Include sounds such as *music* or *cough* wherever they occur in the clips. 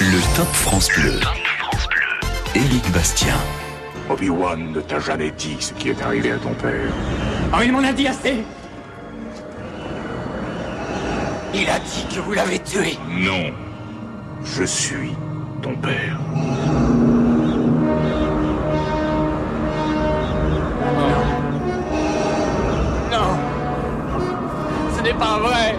Le Top France Bleu. Éric Bastien. Obi-Wan ne t'a jamais dit ce qui est arrivé à ton père. Oh, il m'en a dit assez Il a dit que vous l'avez tué Non. Je suis ton père. Non Ce n'est pas vrai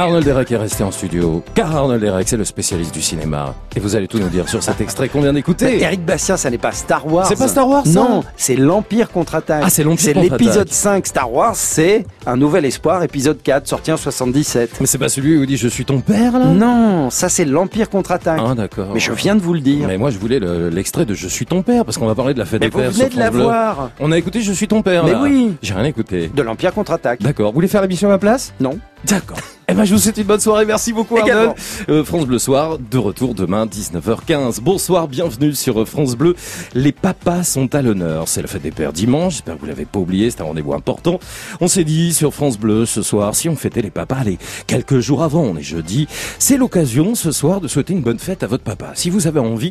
Arnold Derek est resté en studio, car Arnold Derek, c'est le spécialiste du cinéma. Et vous allez tout nous dire sur cet extrait qu'on vient d'écouter. Eric Bastien, ça n'est pas Star Wars. C'est pas Star Wars, ça Non, c'est l'Empire contre-attaque. Ah, c'est l'Empire C'est contre-attaque. l'épisode 5 Star Wars, c'est Un Nouvel Espoir, épisode 4, sorti en 77. Mais c'est pas celui où il dit je suis ton père, là? Non, ça c'est l'Empire contre-attaque. Ah, d'accord. Mais je viens de vous le dire. Mais moi, je voulais le- l'extrait de Je suis ton père, parce qu'on va parler de la fête Mais des vous pères. venez de la France Bleu. voir. On a écouté Je suis ton père, Mais là. oui. J'ai rien écouté. De l'Empire contre-attaque. D'accord. Vous voulez faire l'émission à ma place? Non. D'accord. Eh ben, je vous souhaite une bonne soirée. Merci beaucoup. Arnold. Euh, France Bleu Soir, de retour demain, 19h15. Bonsoir, bienvenue sur France Bleu. Les papas sont à l'honneur. C'est la fête des pères dimanche. J'espère que vous l'avez pas oublié. C'est un rendez-vous important. On s'est dit sur France Bleu ce soir, si on fêtait les papas les quelques jours avant, on est jeudi, c'est l'occasion ce soir de souhaiter une bonne fête à votre papa. Si vous avez envie,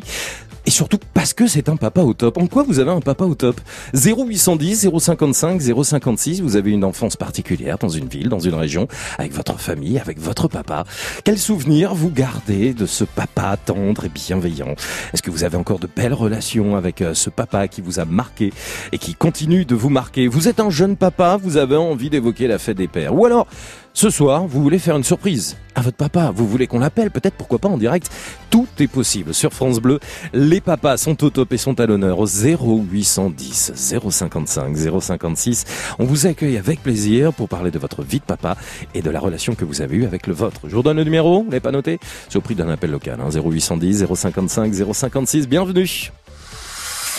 et surtout parce que c'est un papa au top. En quoi vous avez un papa au top? 0810 055 056, vous avez une enfance particulière dans une ville, dans une région, avec votre famille, avec votre papa. Quel souvenir vous gardez de ce papa tendre et bienveillant? Est-ce que vous avez encore de belles relations avec euh, ce papa qui vous a marqué et qui continue de vous marquer? Vous êtes un jeune papa, vous avez envie d'évoquer la fête des pères. Ou alors, ce soir, vous voulez faire une surprise à votre papa, vous voulez qu'on l'appelle, peut-être pourquoi pas en direct. Tout est possible sur France Bleu. Les papas sont au top et sont à l'honneur au 0810 055 056. On vous accueille avec plaisir pour parler de votre vie de papa et de la relation que vous avez eue avec le vôtre. Je vous redonne le numéro, vous l'avez pas noté? C'est au prix d'un appel local, hein, 0810 055 056. Bienvenue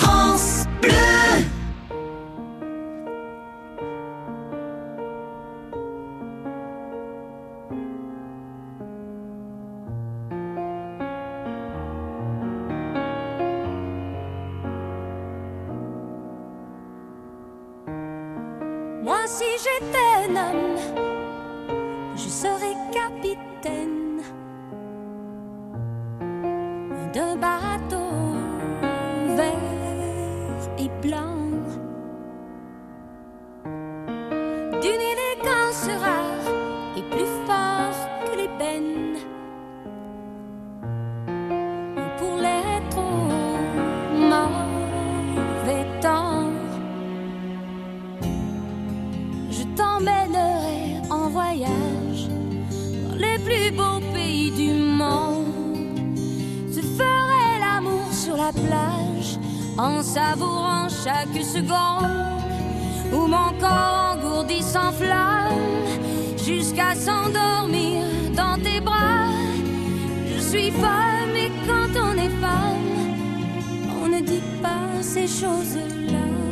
France Bleu. Capitaine d'un bateau vert et blanc, d'une élégance rare plus beaux pays du monde. Je ferai l'amour sur la plage en savourant chaque seconde où mon corps engourdi s'enflamme jusqu'à s'endormir dans tes bras. Je suis femme et quand on est femme, on ne dit pas ces choses-là.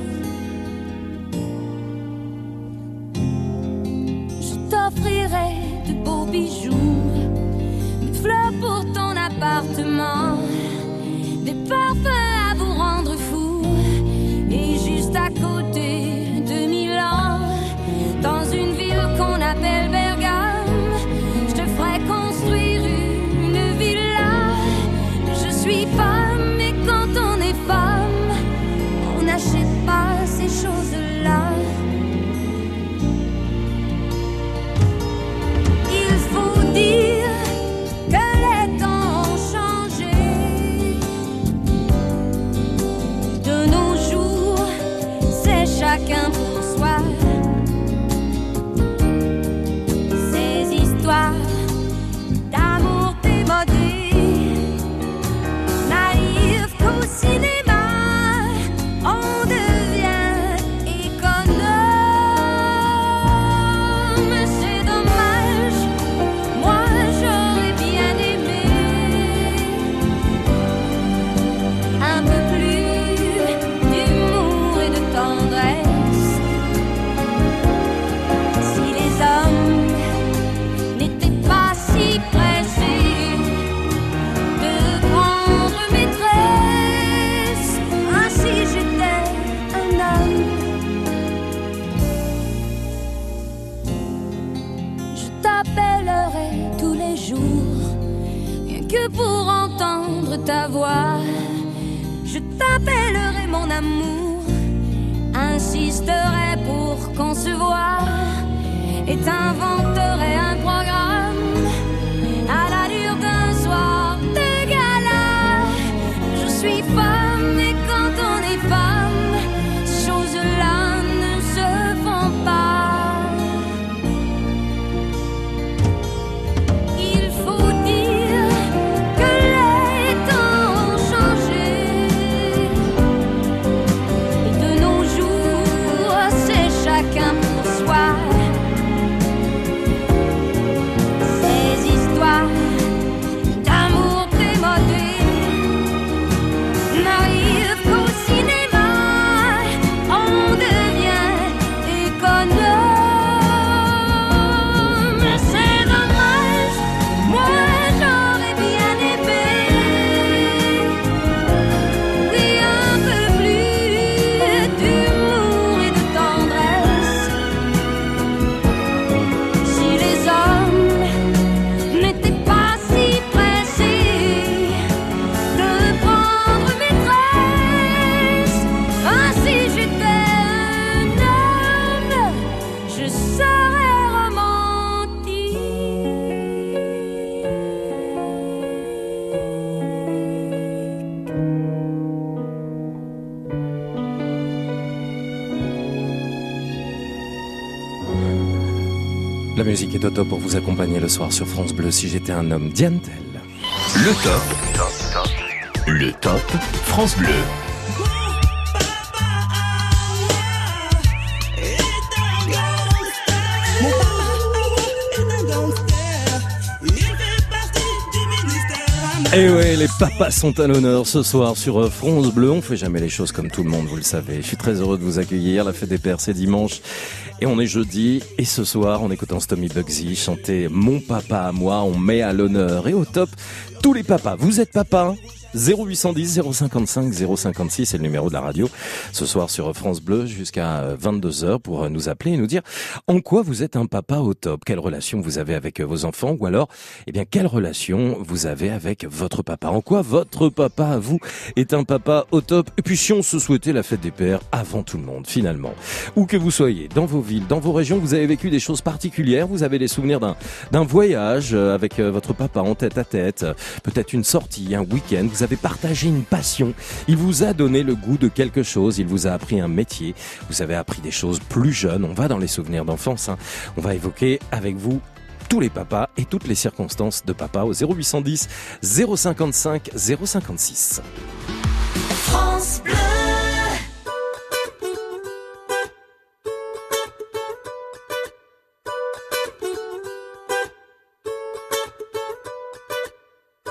T'offrirai de beaux bijoux, des fleurs pour ton appartement, des parfums Au top pour vous accompagner le soir sur France Bleu si j'étais un homme. Diane Tell. Le top. Le top France Bleu. Et ouais, les papas sont à l'honneur ce soir sur euh, France Bleu. On fait jamais les choses comme tout le monde, vous le savez. Je suis très heureux de vous accueillir. La fête des pères, c'est dimanche. Et on est jeudi. Et ce soir, en écoutant Stomy Bugsy chanter Mon papa à moi, on met à l'honneur. Et au top, tous les papas. Vous êtes papa 0810 055 056, c'est le numéro de la radio. Ce soir sur France Bleu jusqu'à 22h pour nous appeler et nous dire en quoi vous êtes un papa au top. Quelle relation vous avez avec vos enfants ou alors, eh bien, quelle relation vous avez avec votre papa? En quoi votre papa vous est un papa au top? Et puis si on se souhaitait la fête des pères avant tout le monde finalement. Où que vous soyez, dans vos villes, dans vos régions, vous avez vécu des choses particulières. Vous avez les souvenirs d'un, voyage euh, avec euh, votre papa en tête à tête. euh, Peut-être une sortie, un week-end. Vous avez partagé une passion. Il vous a donné le goût de quelque chose. Il vous a appris un métier. Vous avez appris des choses plus jeunes. On va dans les souvenirs d'enfance. hein. On va évoquer avec vous tous les papas et toutes les circonstances de papa au 0810 055 056. France Bleu.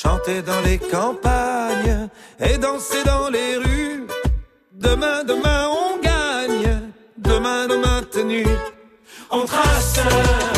Chanter dans les campagnes et danser dans les rues. Demain, demain, on gagne. Demain, nos maintenus. On. Trace.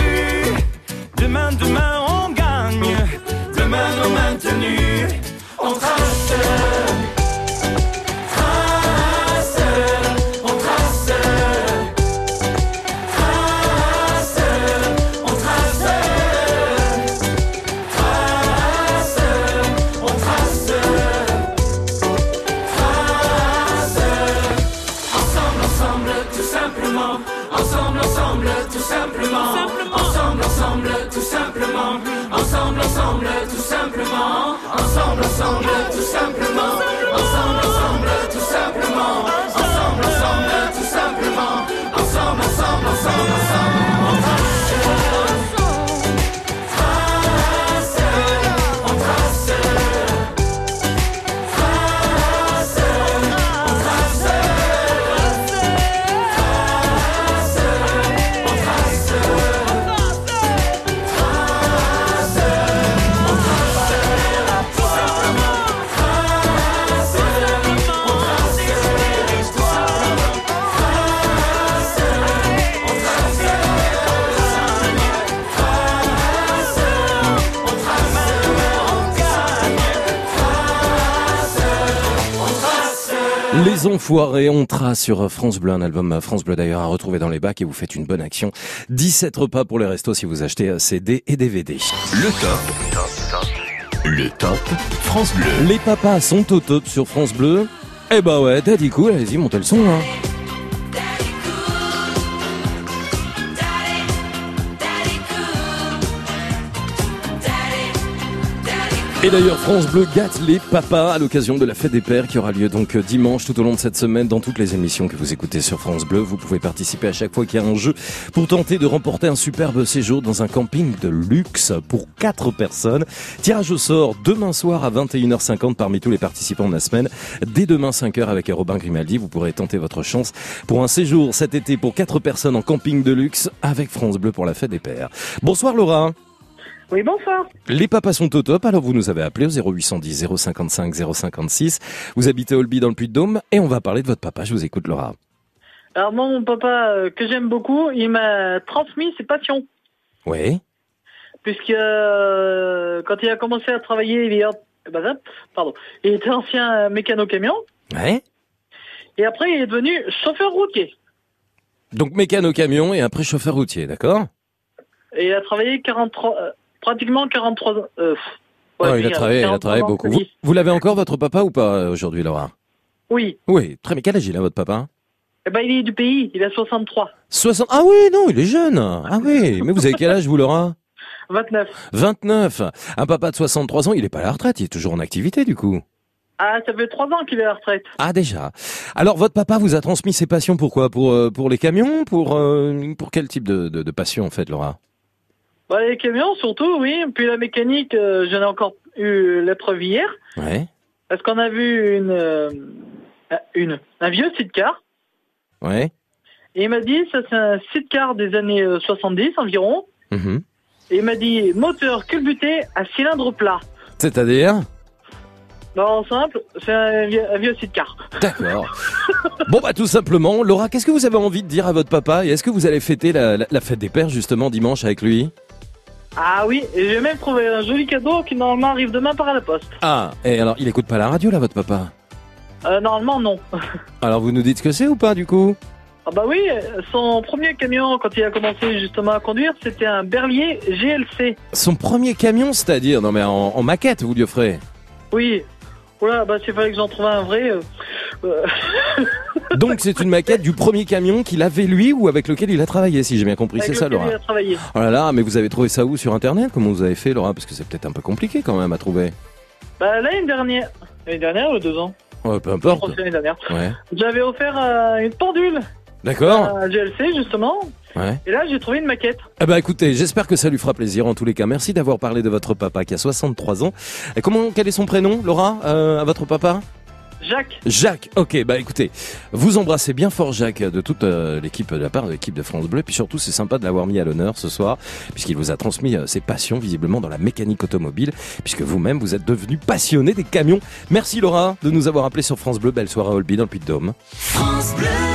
Les Enfoirés, on trace sur France Bleu, un album France Bleu d'ailleurs à retrouver dans les bacs et vous faites une bonne action. 17 repas pour les restos si vous achetez CD et DVD. Le top. Le top France Bleu. Les papas sont au top sur France Bleu. Eh bah ouais, Daddy Cool, allez-y, montez le son. Hein. Et d'ailleurs, France Bleu gâte les papas à l'occasion de la fête des pères qui aura lieu donc euh, dimanche tout au long de cette semaine dans toutes les émissions que vous écoutez sur France Bleu. Vous pouvez participer à chaque fois qu'il y a un jeu pour tenter de remporter un superbe séjour dans un camping de luxe pour quatre personnes. Tirage au sort demain soir à 21h50 parmi tous les participants de la semaine. Dès demain 5h avec Robin Grimaldi, vous pourrez tenter votre chance pour un séjour cet été pour quatre personnes en camping de luxe avec France Bleu pour la fête des pères. Bonsoir Laura. Oui, bonsoir. Les papas sont au top, alors vous nous avez appelé au 0810 055 056. Vous habitez Olby dans le Puy-de-Dôme et on va parler de votre papa. Je vous écoute Laura. Alors moi, mon papa, euh, que j'aime beaucoup, il m'a transmis ses passions. Oui. Puisque euh, quand il a commencé à travailler, il, est, eh ben, hop, pardon, il était ancien mécano-camion. Ouais. Et après, il est devenu chauffeur routier. Donc mécano camion et après chauffeur routier, d'accord? Et il a travaillé 43, euh, pratiquement 43 ans. Euh, ouais, Oh, Il a travaillé, il a 43 travaillé beaucoup. Vous, l'avez encore votre papa ou pas euh, aujourd'hui Laura? Oui. Oui, très bien. Quel âge il a votre papa? Eh ben, il est du pays, il a 63. 60. Ah oui, non, il est jeune. Ah oui, mais vous avez quel âge vous Laura? 29. 29. Un papa de 63 ans, il est pas à la retraite, il est toujours en activité du coup. Ah, ça fait 3 ans qu'il est à la retraite. Ah déjà. Alors votre papa vous a transmis ses passions pourquoi Pour euh, pour les camions? Pour euh, pour quel type de, de, de passion en fait Laura? Bah, les camions, surtout, oui. Puis la mécanique, euh, j'en ai encore eu l'épreuve hier. Ouais. Parce qu'on a vu une, euh, une, un vieux sidecar. Ouais. Et il m'a dit, ça c'est un sidecar des années euh, 70 environ. Mhm. Et il m'a dit, moteur culbuté à cylindre plat. C'est-à-dire? Non, simple, c'est un, vieux- un vieux sidecar. D'accord. *laughs* bon bah tout simplement, Laura, qu'est-ce que vous avez envie de dire à votre papa? Et est-ce que vous allez fêter la, la- la fête des pères justement dimanche avec lui? Ah oui, et j'ai même trouvé un joli cadeau qui normalement arrive demain par la poste. Ah, et alors il écoute pas la radio là votre papa? Euh, normalement, non. *laughs* Alors vous nous dites ce que c'est ou pas du coup? Ah bah oui, son premier camion, quand il a commencé justement à conduire, c'était un Berlier GLC. Son premier camion, c'est-à-dire Non mais en, en maquette vous lui offrez? Oui. Oula, bah s'il fallait que j'en trouve un vrai. euh, euh, Donc c'est une maquette du premier camion qu'il avait lui ou avec lequel il a travaillé si j'ai bien compris, c'est ça Laura il a travaillé. Oh là là, mais vous avez trouvé ça où sur internet? Comment vous avez fait Laura? Parce que c'est peut-être un peu compliqué quand même à trouver. Bah l'année dernière. L'année dernière ou deux ans? Ouais, peu importe. que c'est l'année dernière. Ouais. J'avais offert euh, une pendule D'accord à GLC justement. Ouais. Et là j'ai trouvé une maquette. Eh ben écoutez, j'espère que ça lui fera plaisir en tous les cas. Merci d'avoir parlé de votre papa qui a 63 ans. Et comment quel est son prénom, Laura, euh, à votre papa? Jacques. Jacques. Ok, bah écoutez, vous embrassez bien fort Jacques de toute euh, l'équipe de la part de l'équipe de France Bleu. Puis surtout, c'est sympa de l'avoir mis à l'honneur ce soir, puisqu'il vous a transmis euh, ses passions visiblement dans la mécanique automobile, puisque vous-même vous êtes devenu passionné des camions. Merci Laura de nous avoir appelé sur France Bleu. Belle soirée à Olby dans le Puy-de-Dôme. France Bleu.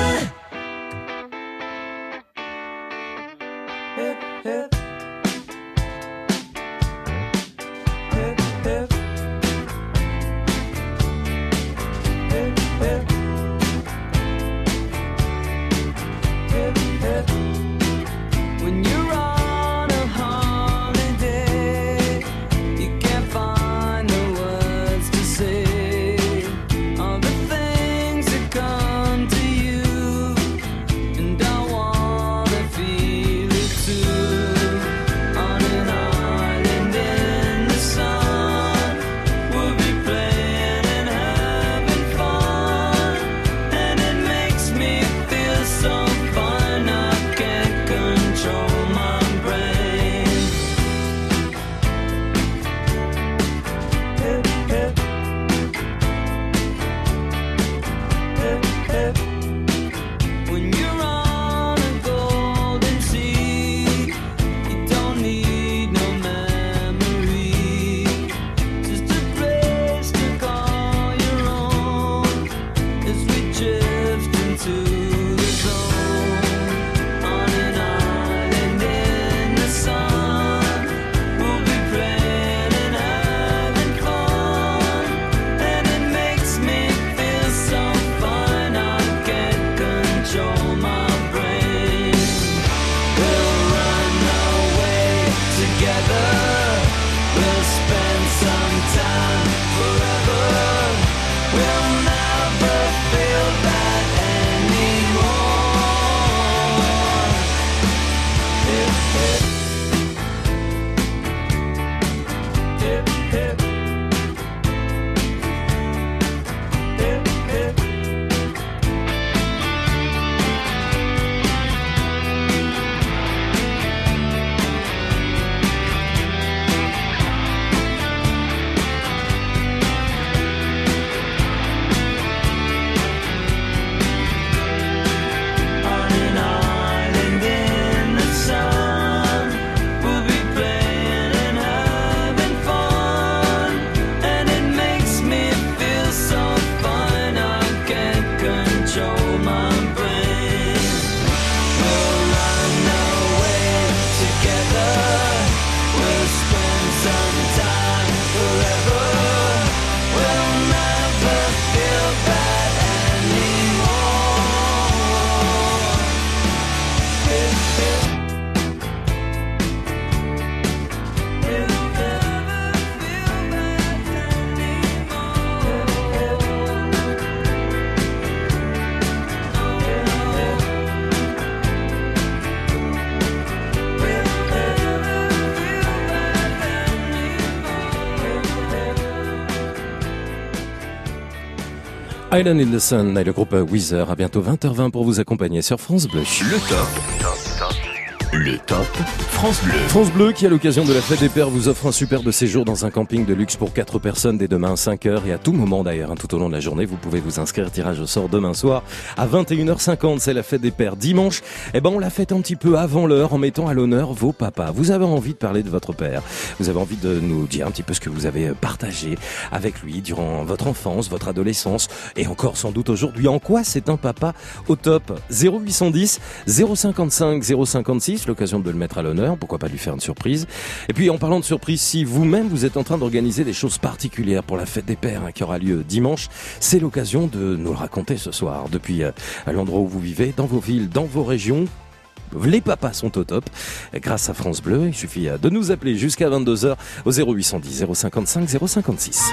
Island in et le groupe Weezer. À bientôt 20h20 pour vous accompagner sur France Bleu. Le top. Le top France Bleu. France Bleu qui à l'occasion de la fête des pères vous offre un superbe séjour dans un camping de luxe pour 4 personnes dès demain à 5h et à tout moment d'ailleurs, hein, tout au long de la journée, vous pouvez vous inscrire. Tirage au sort demain soir à 21h50. C'est la fête des pères dimanche. Eh ben on l'a fête un petit peu avant l'heure en mettant à l'honneur vos papas. Vous avez envie de parler de votre père. Vous avez envie de nous dire un petit peu ce que vous avez partagé avec lui durant votre enfance, votre adolescence et encore sans doute aujourd'hui. En quoi c'est un papa au top? 0810 055 056 l'occasion de le mettre à l'honneur, pourquoi pas lui faire une surprise. Et puis en parlant de surprise, si vous-même vous êtes en train d'organiser des choses particulières pour la fête des pères hein, qui aura lieu dimanche, c'est l'occasion de nous le raconter ce soir depuis euh, l'endroit où vous vivez, dans vos villes, dans vos régions. Les papas sont au top grâce à France Bleu. Il suffit euh, de nous appeler jusqu'à 22h au 0810 055 056.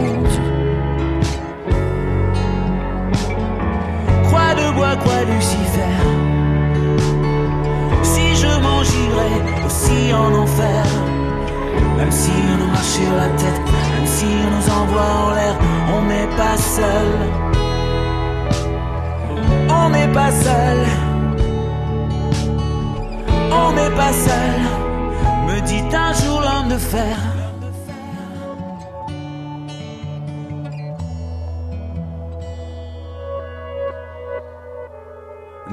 De bois, croix Lucifer. Si je m'en j'irai aussi en enfer. Même si on nous marche sur la tête, même si on nous envoie en l'air, on n'est pas seul. On n'est pas seul. On n'est pas seul. Me dit un jour l'homme de fer.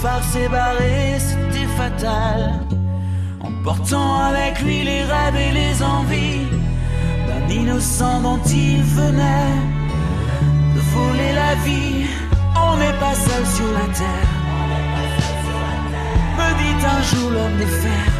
chauffard s'est barré, c'était fatal. Emportant avec lui les rêves et les envies d'un innocent dont il venait de voler la vie. On n'est pas seul sur la terre. Me dit un jour l'homme de fer.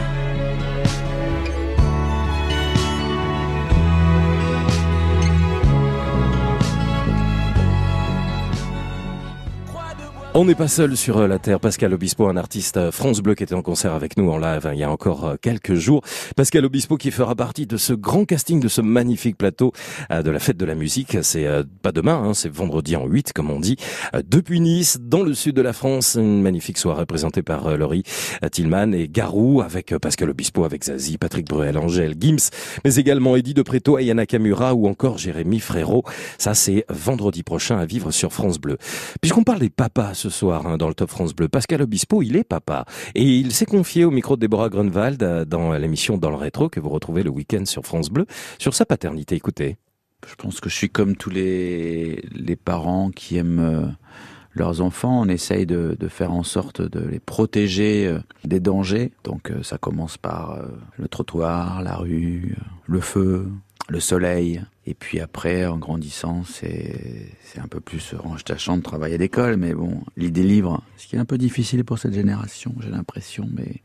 On n'est pas seul sur euh, la Terre. Pascal Obispo, un artiste euh, France Bleu qui était en concert avec nous en live hein, il y a encore euh, quelques jours. Pascal Obispo qui fera partie de ce grand casting, de ce magnifique plateau de la fête de la musique. C'est pas demain, hein, c'est vendredi en 8 comme on dit. Depuis Nice, dans le sud de la France, une magnifique soirée présentée par Laurie Tillman et Garou avec Pascal Obispo, avec Zazie, Patrick Bruel, Angèle, Gims, mais également Eddie de Preto, Ayana Kamura ou encore Jérémy Frérot. Ça c'est vendredi prochain à vivre sur France Bleu. Puisqu'on parle des papas soir hein, dans le Top France Bleu. Pascal Obispo, il est papa. Et il s'est confié au micro de Déborah Grunwald euh, dans l'émission Dans le rétro que vous retrouvez le week-end sur France Bleu sur sa paternité. Écoutez. Je pense que je suis comme tous les, les parents qui aiment euh, leurs enfants. On essaye de, de, faire en sorte de les protéger euh, des dangers. Donc ça commence par le trottoir, la rue, le feu, le soleil. Et puis après, en grandissant, c'est un peu plus range ta chambre, travail à l'école. Mais bon, l'idée libre, ce qui est un peu difficile pour cette génération, j'ai l'impression. Mais,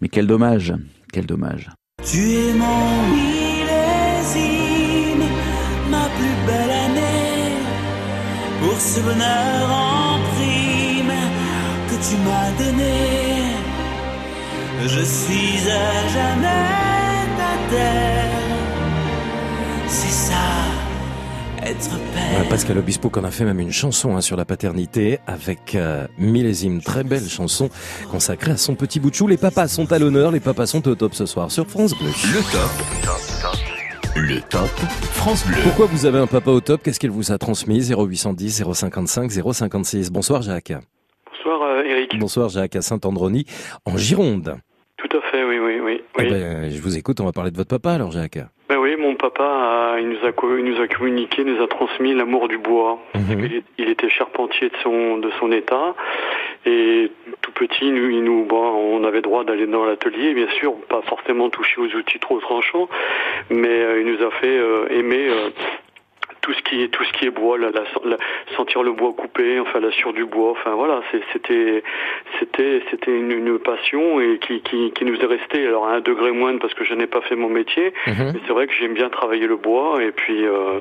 mais quel dommage, quel dommage. Tu es mon millésime, ma plus belle année, pour ce bonheur en que tu m'as donné. Je suis à jamais ta terre c'est ça, être père. Pascal Obispo qu'on a fait même une chanson hein, sur la paternité avec euh, Millésime, très belle chanson consacrée à son petit bout de chou. Les papas sont à l'honneur, les papas sont au top ce soir sur France Bleu. Le top. Le top France Bleu. Pourquoi vous avez un papa au top? Qu'est-ce qu'il vous a transmis? 0810 055 056. Bonsoir Jacques. Bonsoir euh, Eric. Bonsoir Jacques à Saint-Androny en Gironde. Tout à fait, oui, oui, oui. Eh ben, je vous écoute, on va parler de votre papa alors Jacques. Ben oui, mon papa, il, nous a, il nous a communiqué, nous a transmis l'amour du bois. Mhm. il, était charpentier de son, de son état. Et tout petit, nous, il nous, bon, on avait droit d'aller dans l'atelier, bien sûr, pas forcément toucher aux outils trop tranchants, mais euh, il nous a fait euh, aimer euh, tout ce qui est tout ce qui est bois, la, sentir le bois coupé, enfin la sur du bois, enfin voilà, c'était c'était c'était une, une, passion et qui, qui, qui nous est restée alors à un degré moindre parce que je n'ai pas fait mon métier, Mhm. mais c'est vrai que j'aime bien travailler le bois et puis euh,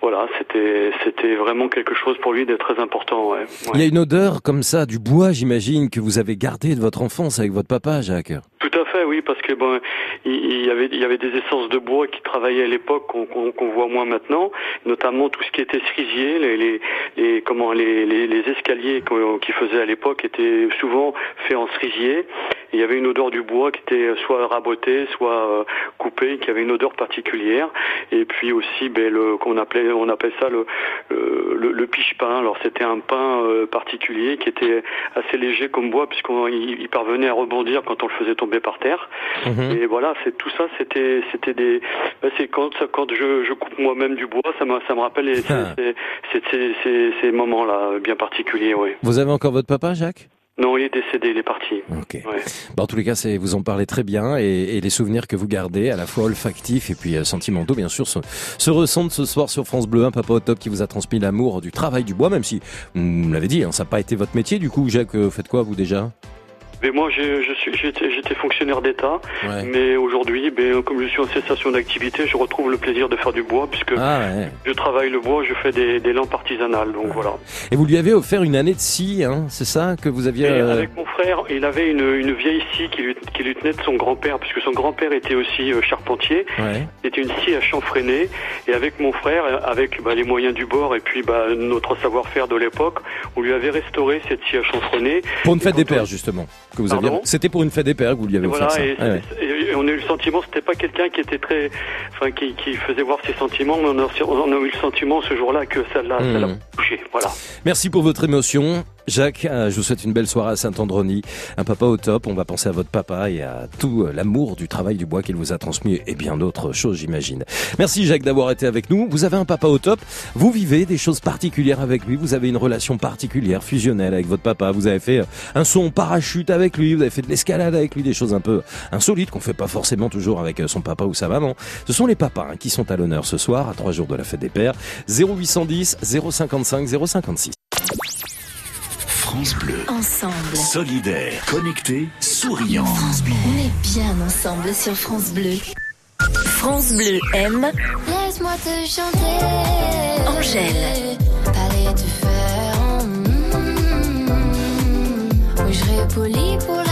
voilà, c'était c'était vraiment quelque chose pour lui d'être très important. Ouais. Il y a une odeur comme ça du bois, j'imagine, que vous avez gardé de votre enfance avec votre papa, Jacques. Tout à fait, oui, parce que bon, il, y avait il y avait des essences de bois qui travaillaient à l'époque qu'on voit moins maintenant, notamment tout ce qui était cerisier, les, les, comment les, les, escaliers qu'ils faisaient à l'époque étaient souvent faits en cerisier. Il y avait une odeur du bois qui était soit raboté, soit euh, coupé, qui avait une odeur particulière. Et puis aussi, ben, le qu'on appelait on appelle ça le le, piche-pain. Alors c'était un pain euh, particulier qui était assez léger comme bois puisqu'il il parvenait à rebondir quand on le faisait tomber par terre. Mhm. Et voilà, c'est tout ça, c'était, c'était des, ben, c'est quand, quand je, je coupe moi-même du bois, ça me, ça me rappelle les- Ah. ces, ces, ces, ces, ces moments-là bien particuliers, oui. Vous avez encore votre papa, Jacques? Non, il est décédé, il est parti. Ok. Ouais. Bon, en tous les cas, c'est vous en parlez très bien et, et les souvenirs que vous gardez, à la fois olfactifs et puis euh, sentimentaux, bien sûr, se, se ressentent ce soir sur France Bleu. Un papa au top qui vous a transmis l'amour du travail du bois, même si vous me l'avez dit, hein, ça n'a pas été votre métier. Du coup, Jacques, euh, faites quoi vous déjà? Mais moi, j'étais, fonctionnaire d'État, Ouais. mais aujourd'hui, ben, comme je suis en cessation d'activité, je retrouve le plaisir de faire du bois puisque Ah ouais. je travaille le bois, je fais des, des lampes artisanales, donc voilà. Et vous lui avez offert une année de scie, hein, c'est ça que vous aviez Et euh, avec mon frère, il avait une, une vieille scie qui lui, qui lui tenait de son grand-père, puisque son grand-père était aussi euh, charpentier. C'était une scie à chanfreiner. Et avec mon frère, avec bah, les moyens du bord et puis bah, notre savoir-faire de l'époque, on lui avait restauré cette scie à chanfreiner. Pour une fête des pères, justement. Que vous aviez... Pardon C'était pour une fête des pères que vous lui avez offert voilà, ça. et, Ouais, ouais. et- et on a eu le sentiment, c'était pas quelqu'un qui était très, enfin, qui, qui faisait voir ses sentiments, mais on a, on a eu le sentiment ce jour-là que ça l'a, Mhm. touché. Voilà. Merci pour votre émotion. Jacques, euh, je vous souhaite une belle soirée à Saint-Androny. Un papa au top. On va penser à votre papa et à tout euh, l'amour du travail du bois qu'il vous a transmis et bien d'autres choses, j'imagine. Merci Jacques d'avoir été avec nous. Vous avez un papa au top. Vous vivez des choses particulières avec lui. Vous avez une relation particulière, fusionnelle avec votre papa. Vous avez fait euh, un en parachute avec lui. Vous avez fait de l'escalade avec lui, des choses un peu insolites qu'on fait pas forcément toujours avec son papa ou sa maman. Ce sont les papas hein, qui sont à l'honneur ce soir, à trois jours de la fête des pères. 0810 055 056. France Bleu. Ensemble. Solidaire, connecté, souriant. France Bleu. On est bien ensemble sur France Bleu. France Bleu aime. Laisse-moi te chanter. Angèle. Palais de fer. Mm, mm, oui, je pour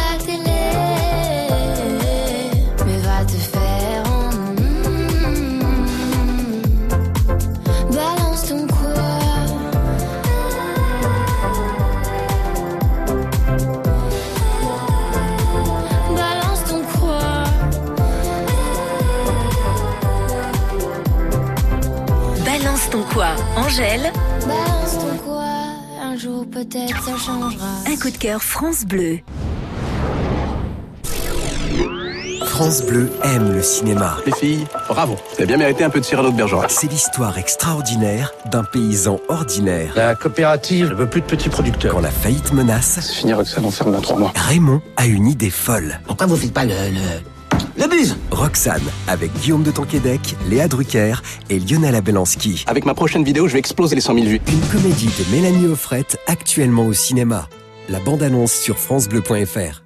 ton quoi, Angèle Balance ton quoi. Un jour peut-être ça changera. Un coup de cœur France Bleu. France Bleu aime le cinéma. Les filles, bravo. Vous bien mérité un peu de Cyrano de Bergerac. C'est l'histoire extraordinaire d'un paysan ordinaire. La coopérative ne veut plus de petits producteurs. Quand la faillite menace, C'est fini, Roxane, on ferme dans trois mois. Raymond a une idée folle. Pourquoi vous faites pas le... le... le buzz Roxane, avec Guillaume de Tonquédec, Léa Drucker et Lionel Abelanski. Avec ma prochaine vidéo, je vais exploser les 100 000 vues. Une comédie de Mélanie Offrette, actuellement au cinéma. La bande-annonce sur francebleu.fr.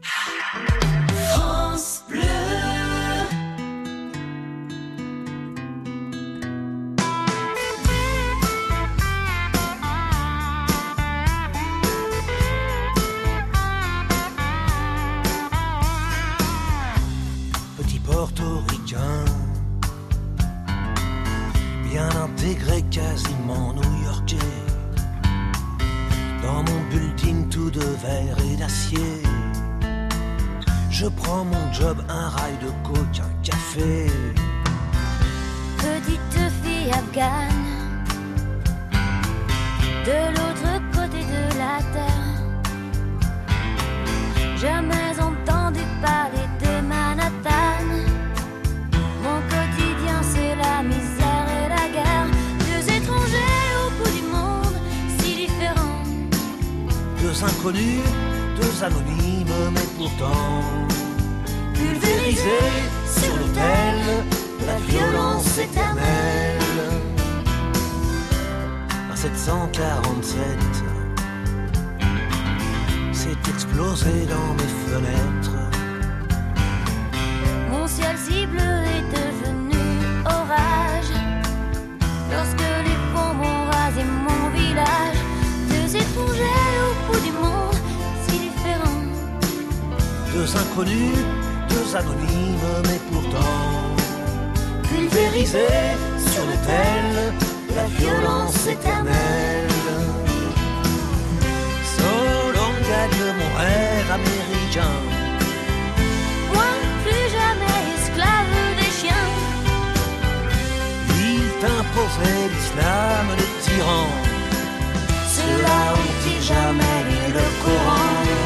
de l'autre côté de la terre. Jamais entendu parler de Manhattan. Mon quotidien, c'est la misère et la guerre. Deux étrangers au bout du monde, si différents. Deux inconnus, deux anonymes, mais pourtant pulvérisés sur l'autel de la violence éternelle. Un 747 s'est explosé dans mes fenêtres. Mon ciel si bleu est devenu orage. Lorsque les bombes ont rasé mon village Deux étrangers au bout du monde si différents. Deux inconnus, deux anonymes, mais pourtant pulvérisés sur l'autel la violence éternelle. Solon gagne mon rêve américain. Moi plus jamais esclave des chiens Il t'imposait l'islam des tyrans. Ceux-là ont-ils jamais lu le Coran?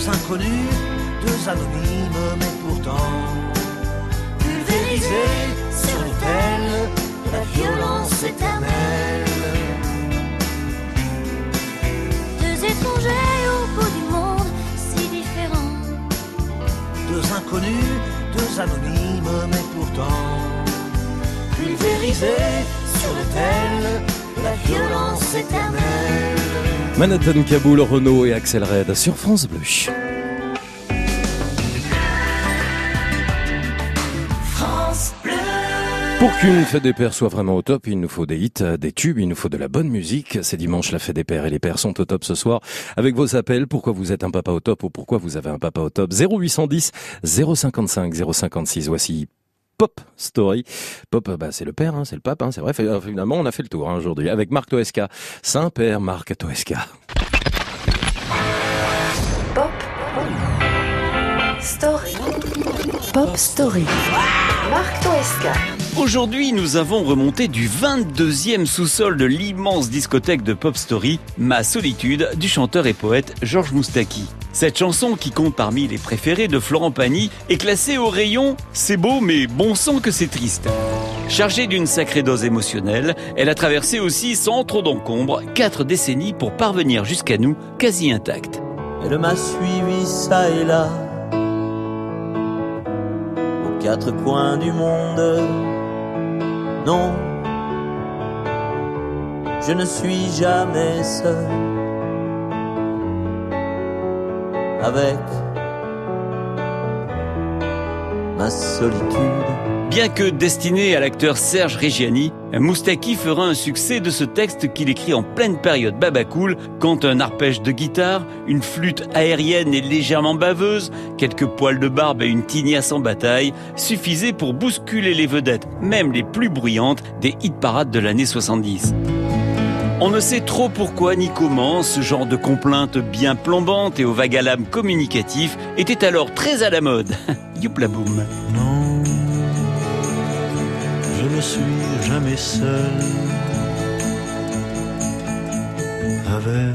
Deux inconnus, deux anonymes, mais pourtant pulvérisés sur l'autel de la violence éternelle. Deux étrangers au bout du monde si différents Deux inconnus, deux anonymes, mais pourtant pulvérisés sur l'autel de la violence éternelle. Manhattan Kaboul, Renault et Axel Red sur France Bleu. France Bleu. Pour qu'une fête des pères soit vraiment au top, il nous faut des hits, des tubes, il nous faut de la bonne musique. C'est dimanche la fête des pères et les pères sont au top ce soir. Avec vos appels, pourquoi vous êtes un papa au top ou pourquoi vous avez un papa au top? 0810 055 056. Voici Pop Story. Pop, bah, c'est le père, hein, c'est le pape, hein, c'est vrai. Fait- Finalement, on a fait le tour hein, aujourd'hui avec Marc Toesca. Saint-Père Marc Toesca. Story. Pop Story. Marc Toesca. Aujourd'hui, nous avons remonté du 22e sous-sol de l'immense discothèque de Pop Story, Ma solitude, du chanteur et poète Georges Moustaki. Cette chanson, qui compte parmi les préférées de Florent Pagny, est classée au rayon C'est beau, mais bon sang que c'est triste. Chargée d'une sacrée dose émotionnelle, elle a traversé aussi sans trop d'encombre quatre décennies pour parvenir jusqu'à nous quasi intacte. Elle m'a suivi ça et là, quatre coins du monde. Non, je ne suis jamais seul avec ma solitude. Bien que destiné à l'acteur Serge Reggiani, Moustaki fera un succès de ce texte qu'il écrit en pleine période babacool quand un arpège de guitare, une flûte aérienne et légèrement baveuse, quelques poils de barbe et une tignasse en bataille suffisaient pour bousculer les vedettes, même les plus bruyantes, des hit parades de l'année 70. On ne sait trop pourquoi ni comment ce genre de complainte bien plombante et au vague à l'âme communicatif était alors très à la mode. *laughs* Youpla boum. Non, je ne suis jamais seul avec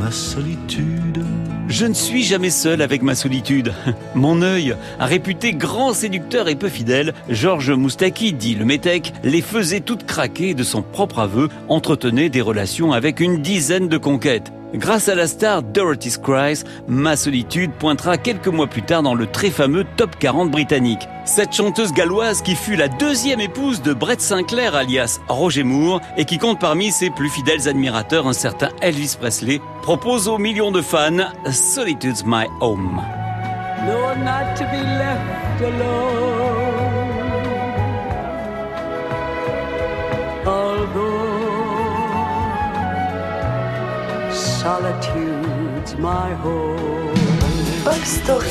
ma solitude. Je ne suis jamais seul avec ma solitude. *laughs* Mon œil, un réputé grand séducteur et peu fidèle, Georges Moustaki, dit le métèque, les faisait toutes craquer de son propre aveu, entretenait des relations avec une dizaine de conquêtes. Grâce à la star Dorothy Scries, Ma Solitude pointera quelques mois plus tard dans le très fameux Top 40 britannique. Cette chanteuse galloise qui fut la deuxième épouse de Brett Sinclair alias Roger Moore et qui compte parmi ses plus fidèles admirateurs un certain Elvis Presley, propose aux millions de fans Solitude's My Home. Solitude's my home. Pop Story.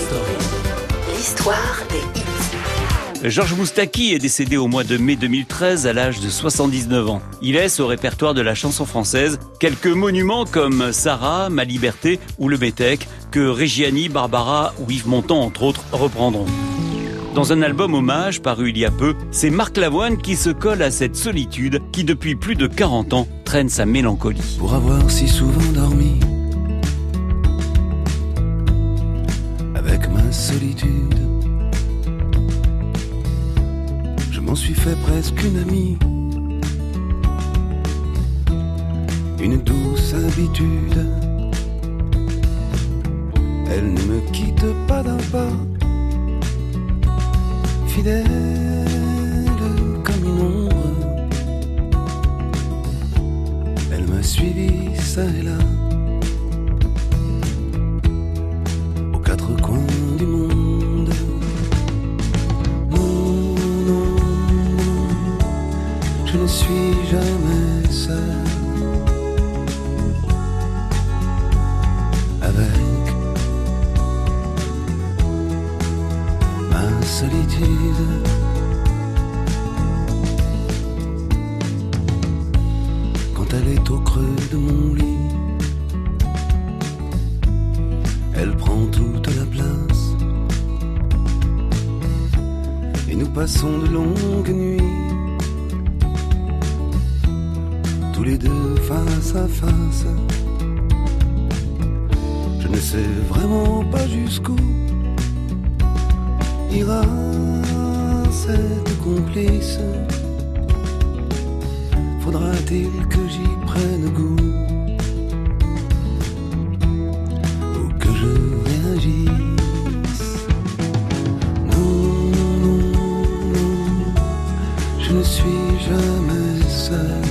L'histoire des hits. Georges Moustaki est décédé au mois de mai 2013 à l'âge de 79 ans. Il laisse au répertoire de la chanson française quelques monuments comme Sarah, Ma Liberté ou Le Métèque que Reggiani, Barbara ou Yves Montand entre autres reprendront. Dans un album hommage paru il y a peu, c'est Marc Lavoine qui se colle à cette solitude qui depuis plus de 40 ans traîne sa mélancolie. Pour avoir si souvent dormi avec ma solitude, je m'en suis fait presque une amie, une douce habitude. Elle ne me quitte pas d'un pas, fidèle comme une ombre. Elle m'a suivi ça et là, aux quatre coins du monde. Non, non, non, je ne suis jamais seul. Solitude. quand elle est au creux de mon lit. Elle prend toute la place. Et nous passons de longues nuits. Tous les deux face à face. Je ne sais vraiment pas jusqu'où ira cette complice. Faudra-t-il que j'y prenne goût? Ou que je réagisse? Non, non, non, je ne suis jamais seul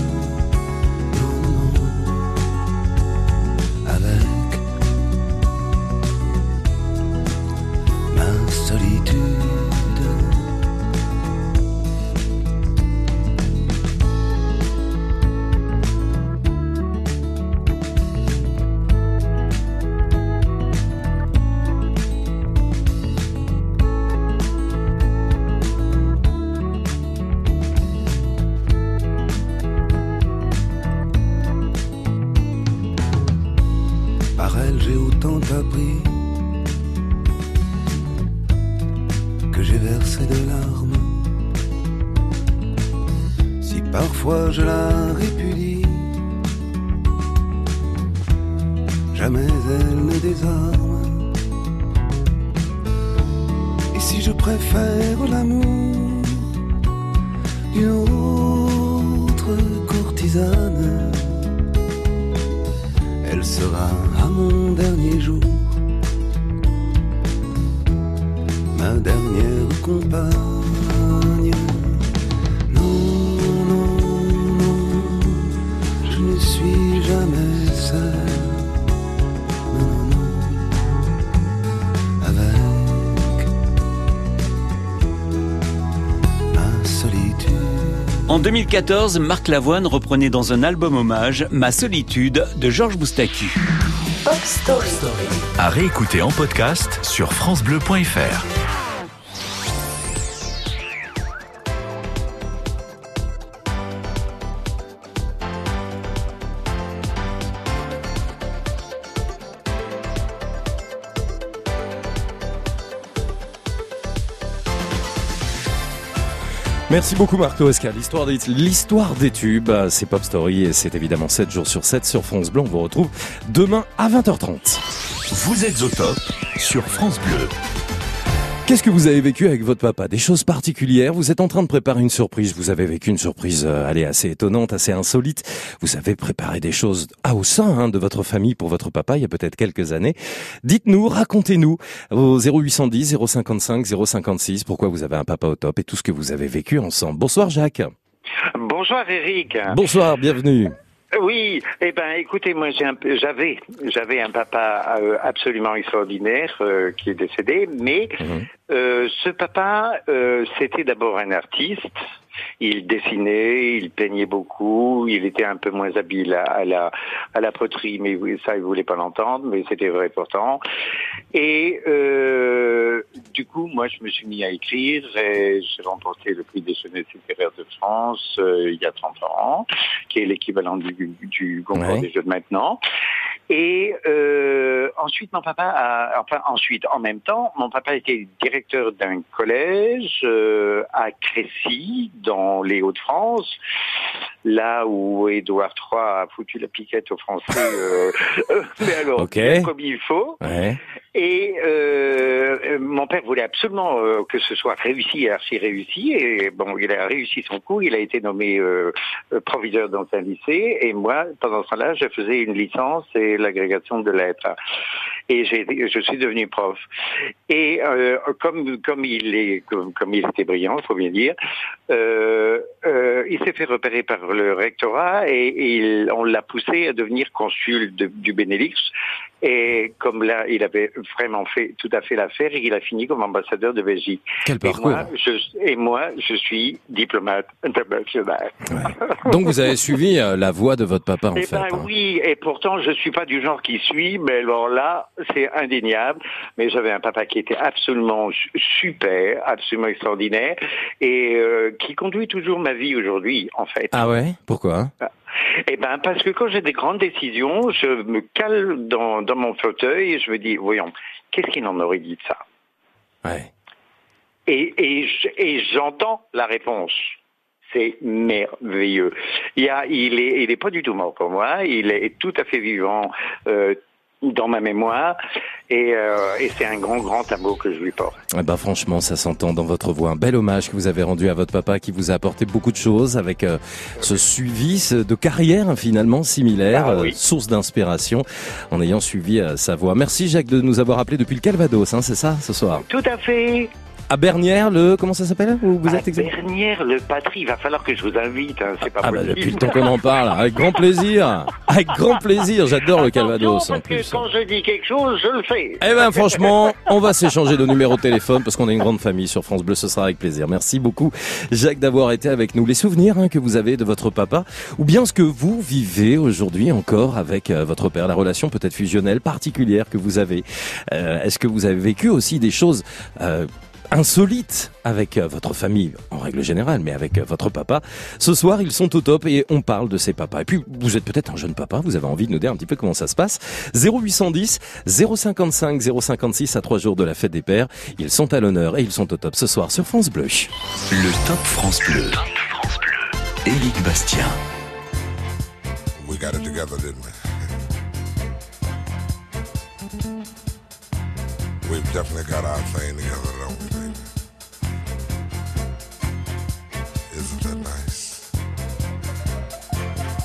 2014, Marc Lavoine reprenait dans un album hommage Ma solitude de Georges Moustaki. Pop Story. À réécouter en podcast sur FranceBleu.fr. Merci beaucoup Marc Toesca. L'histoire des, l'histoire des tubes, c'est Pop Story et c'est évidemment 7 jours sur 7 sur France Bleu. On vous retrouve demain à 20h30. Vous êtes au top sur France Bleu. Qu'est-ce que vous avez vécu avec votre papa? Des choses particulières? Vous êtes en train de préparer une surprise. Vous avez vécu une surprise, euh, allez, assez étonnante, assez insolite. Vous avez préparé des choses ah, au sein hein, de votre famille pour votre papa il y a peut-être quelques années. Dites-nous, racontez-nous au 0810 055 056 pourquoi vous avez un papa au top et tout ce que vous avez vécu ensemble. Bonsoir Jacques. Bonsoir Eric. Bonsoir, bienvenue. Oui, eh ben écoutez, moi j'ai un peu- j'avais j'avais un papa euh, absolument extraordinaire euh, qui est décédé, mais euh, ce papa euh, c'était d'abord un artiste. Il dessinait, il peignait beaucoup, il était un peu moins habile à, à la à la poterie, mais ça il voulait pas l'entendre, mais c'était vrai pourtant. Et euh, du coup, moi je me suis mis à écrire et j'ai remporté le prix des jeunesses littéraires de France euh, il y a 30 ans, qui est l'équivalent du, du concours Ouais. des jeux de maintenant. Et euh, ensuite, mon papa a, enfin ensuite, en même temps, mon papa était directeur d'un collège euh, à Crécy, dans les Hauts-de-France, là où Édouard III a foutu la piquette aux Français. euh, euh, mais alors, comme il faut. Ouais. Et euh, mon père voulait absolument euh, que ce soit réussi et archi réussi. Et bon, il a réussi son coup. Il a été nommé proviseur dans un lycée. Et moi, pendant ce temps-là, je faisais une licence et l'agrégation de lettres. Et je suis devenu prof. Et euh, comme comme il est comme, il était brillant, il faut bien dire, euh, euh, il s'est fait repérer par le rectorat et, on l'a poussé à devenir consul du Benelux. Et comme là, il avait vraiment fait tout à fait l'affaire, il a fini comme ambassadeur de Belgique. Quel et parcours. moi, je, et moi, je suis diplomate international. Donc vous avez suivi euh, la voie de votre papa en Eh fait. ben hein. oui, et pourtant je suis pas du genre qui suit, mais alors là, c'est indéniable. Mais j'avais un papa qui était absolument su- super, absolument extraordinaire, et euh, qui conduit toujours ma vie aujourd'hui, en fait. Ah ouais? Pourquoi? Eh ben parce que quand j'ai des grandes décisions, je me cale dans, dans mon fauteuil et je me dis, voyons, qu'est-ce qu'il en aurait dit de ça? Ouais. Et, et, et j'entends la réponse. C'est merveilleux. Il, y a, il, est, il est pas du tout mort pour moi. Il est tout à fait vivant euh, dans ma mémoire. Et, euh, et c'est un grand, grand amour que je lui porte. Eh ben franchement, ça s'entend dans votre voix. Un bel hommage que vous avez rendu à votre papa qui vous a apporté beaucoup de choses avec euh, ce suivi de carrière hein, finalement similaire, Ah oui. euh, source d'inspiration en ayant suivi sa voix. Merci Jacques de nous avoir appelé depuis le Calvados, hein, c'est ça ce soir? Tout à fait. À Bernières, le comment ça s'appelle? Où vous êtes exactement Bernière, le patrie, il va falloir que je vous invite. hein, c'est pas Ah bah possible. depuis le temps qu'on en parle, avec grand plaisir, avec grand plaisir. J'adore le Calvados en Parce que plus. quand je dis quelque chose, je le fais. Eh ben franchement, on va s'échanger de numéro de téléphone parce qu'on est une grande famille sur France Bleu, ce sera avec plaisir. Merci beaucoup Jacques d'avoir été avec nous. Les souvenirs hein, que vous avez de votre papa ou bien ce que vous vivez aujourd'hui encore avec euh, votre père, la relation peut-être fusionnelle particulière que vous avez. Euh, Est-ce que vous avez vécu aussi des choses euh, insolites avec euh, votre famille en règle générale, mais avec euh, votre papa. Ce soir, ils sont au top et on parle de ces papas. Et puis, vous êtes peut-être un jeune papa, vous avez envie de nous dire un petit peu comment ça se passe. 0810 055 056 à trois jours de la fête des pères. Ils sont à l'honneur et ils sont au top ce soir sur France Bleu. Le Top France Bleu. Éric Bastien. We got it together, didn't we? We've definitely got our thing together, don't we,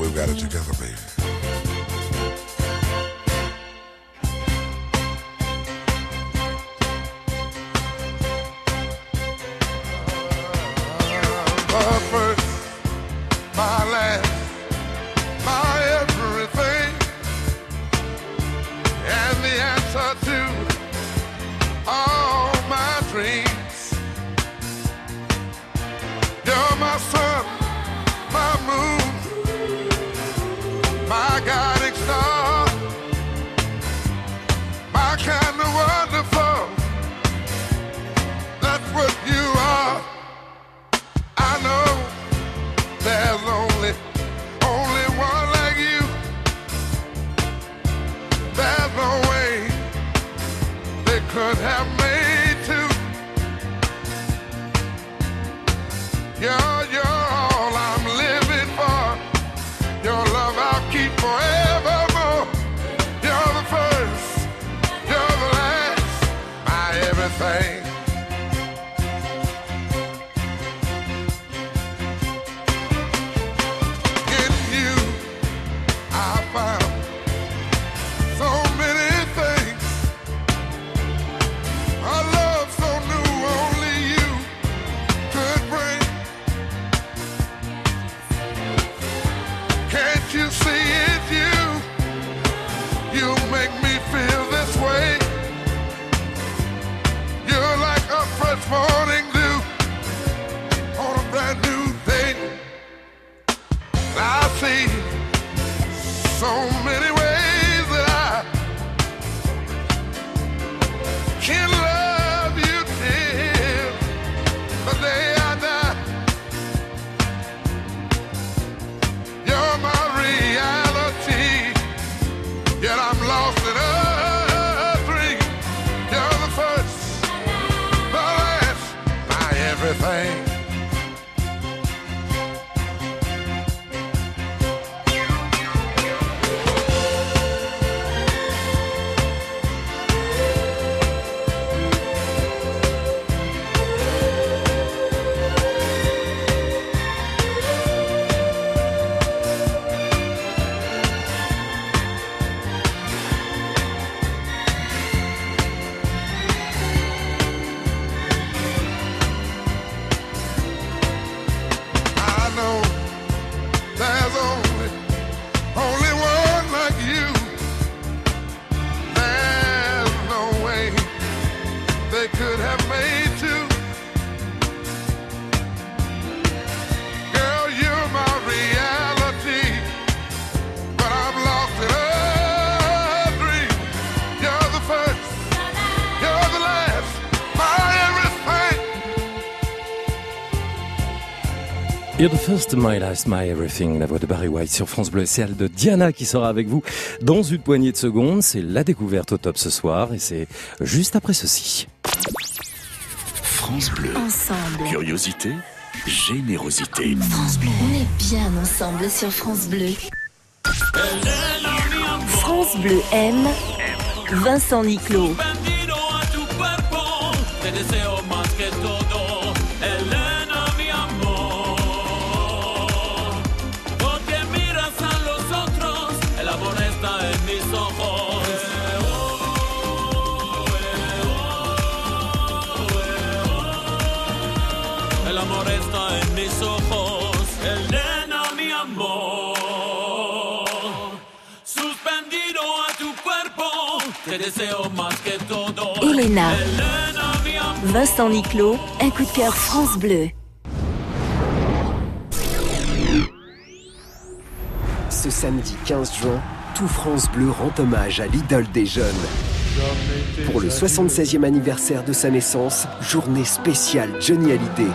We've got it together, baby. You're the first, my last, my everything. La voix de Barry White sur France Bleu. C'est celle de Diana qui sera avec vous dans une poignée de secondes. C'est la découverte au top ce soir et c'est juste après ceci. France Bleu. Ensemble. Curiosité, générosité. France Bleu. On est bien ensemble sur France Bleu. France Bleu aime Vincent Niclot. Elena. Vincent Niclot, un coup de cœur France Bleu. Ce samedi 15 juin, tout France Bleu rend hommage à l'idole des jeunes. Pour le 76e anniversaire de sa naissance, journée spéciale Johnny Hallyday.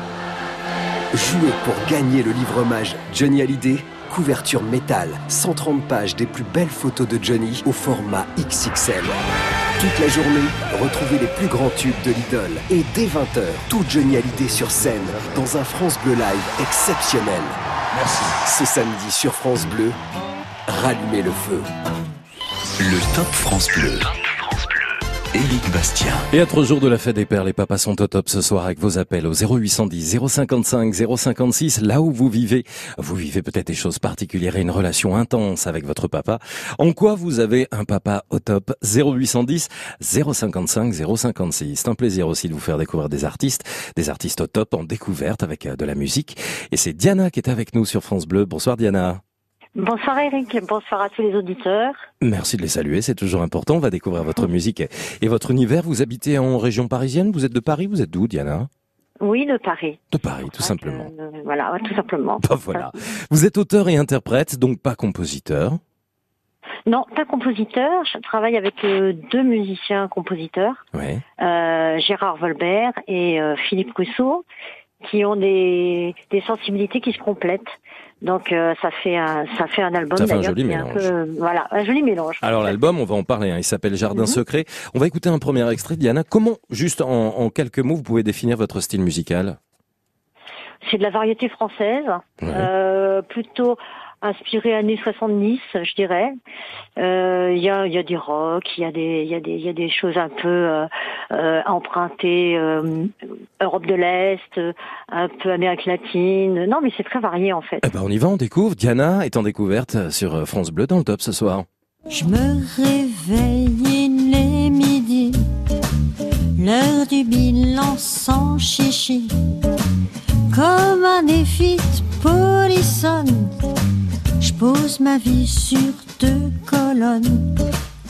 Jouez pour gagner le livre hommage Johnny Hallyday, couverture métal, 130 pages des plus belles photos de Johnny au format XXL. Toute la journée, retrouvez les plus grands tubes de l'idole. Et dès 20h, tout Johnny Hallyday sur scène, dans un France Bleu Live exceptionnel. Merci. Ce samedi sur France Bleu, rallumez le feu. Le Top France Bleu. Éric Bastien. Et à trois jours de la fête des pères, les papas sont au top ce soir avec vos appels au 0810 055 056. Là où vous vivez, vous vivez peut-être des choses particulières et une relation intense avec votre papa. En quoi vous avez un papa au top? 0810 055 056. C'est un plaisir aussi de vous faire découvrir des artistes, des artistes au top en découverte avec euh, de la musique. Et c'est Diana qui est avec nous sur France Bleu. Bonsoir Diana. Bonsoir Eric, bonsoir à tous les auditeurs. Merci de les saluer, c'est toujours important. On va découvrir votre musique et votre univers. Vous habitez en région parisienne? Vous êtes de Paris? Vous êtes d'où, Diana? Oui, de Paris. De Paris, tout simplement. Euh, voilà, ouais, tout simplement. Bah, voilà. Vous êtes auteur et interprète, donc pas compositeur? Non, pas compositeur. Je travaille avec euh, deux musiciens compositeurs, euh, Gérard Volbert et euh, Philippe Rousseau, qui ont des, des sensibilités qui se complètent. Donc euh, ça fait un ça fait un album Ça fait un joli un mélange. peu voilà un joli mélange. Alors l'album, on va en parler. hein. Il s'appelle Jardin Mhm. secret. On va écouter un premier extrait, Diana. Comment, juste en, en quelques mots, vous pouvez définir votre style musical? C'est de la variété française, euh, plutôt inspiré années 70, je dirais. Euh, Il y, a, y a du rock, il y a des, il y a des, il y a des choses un peu euh, euh, empruntées euh, Europe de l'Est, un peu Amérique latine. Non, mais c'est très varié en fait. Eh ben, on y va, on découvre. Diana est en découverte sur France Bleu dans le top ce soir. Je me réveille, il est midi, l'heure du bilan sans chichi. Comme un défi polissonne, je pose ma vie sur deux colonnes.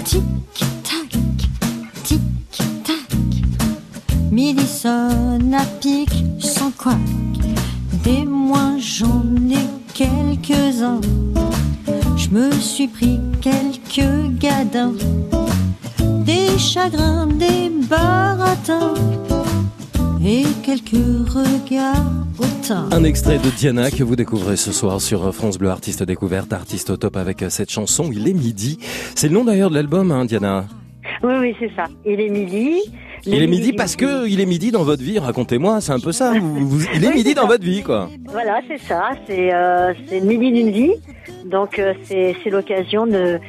Tic-tac, tic-tac, midi sonne à pic sans quoi. Des mois j'en ai quelques-uns. Je me suis pris quelques gadins, des chagrins, des baratins et quelques regards. Un extrait de Diana que vous découvrez ce soir sur France Bleu, artiste découverte, artiste au top avec cette chanson. Il est midi. C'est le nom d'ailleurs de l'album, hein, Diana. Oui, oui, c'est ça. Il est midi. Il est midi parce que il est midi dans votre vie. Racontez-moi, c'est un peu ça. Vous- vous- il est Oui, midi dans ça. votre vie, quoi. Voilà, c'est ça. C'est euh, le midi d'une vie. Donc euh, c'est l'occasion de,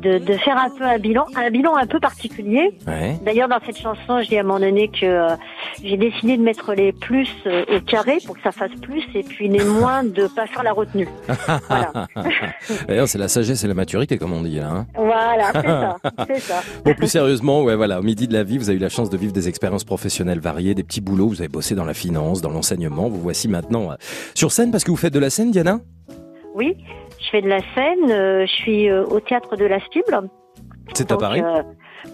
de de faire un peu un bilan, un bilan un peu particulier. Ouais. D'ailleurs, dans cette chanson, je dis à un moment donné que euh, j'ai décidé de mettre les plus euh, au carré pour que ça fasse plus, et puis les *laughs* moins de pas faire la retenue. *laughs* D'ailleurs, c'est la sagesse et la maturité, comme on dit là. hein. Voilà, c'est ça, *laughs* c'est ça. Bon, plus sérieusement, ouais, voilà, au midi de la vie, vous avez eu la chance de vivre des expériences professionnelles variées, des petits boulots, vous avez bossé dans la finance, dans l'enseignement. Vous voici maintenant euh, sur scène parce que vous faites de la scène, Diana? Oui, je fais de la scène. euh, je suis euh, au théâtre de la Cible. C'est à Paris. euh,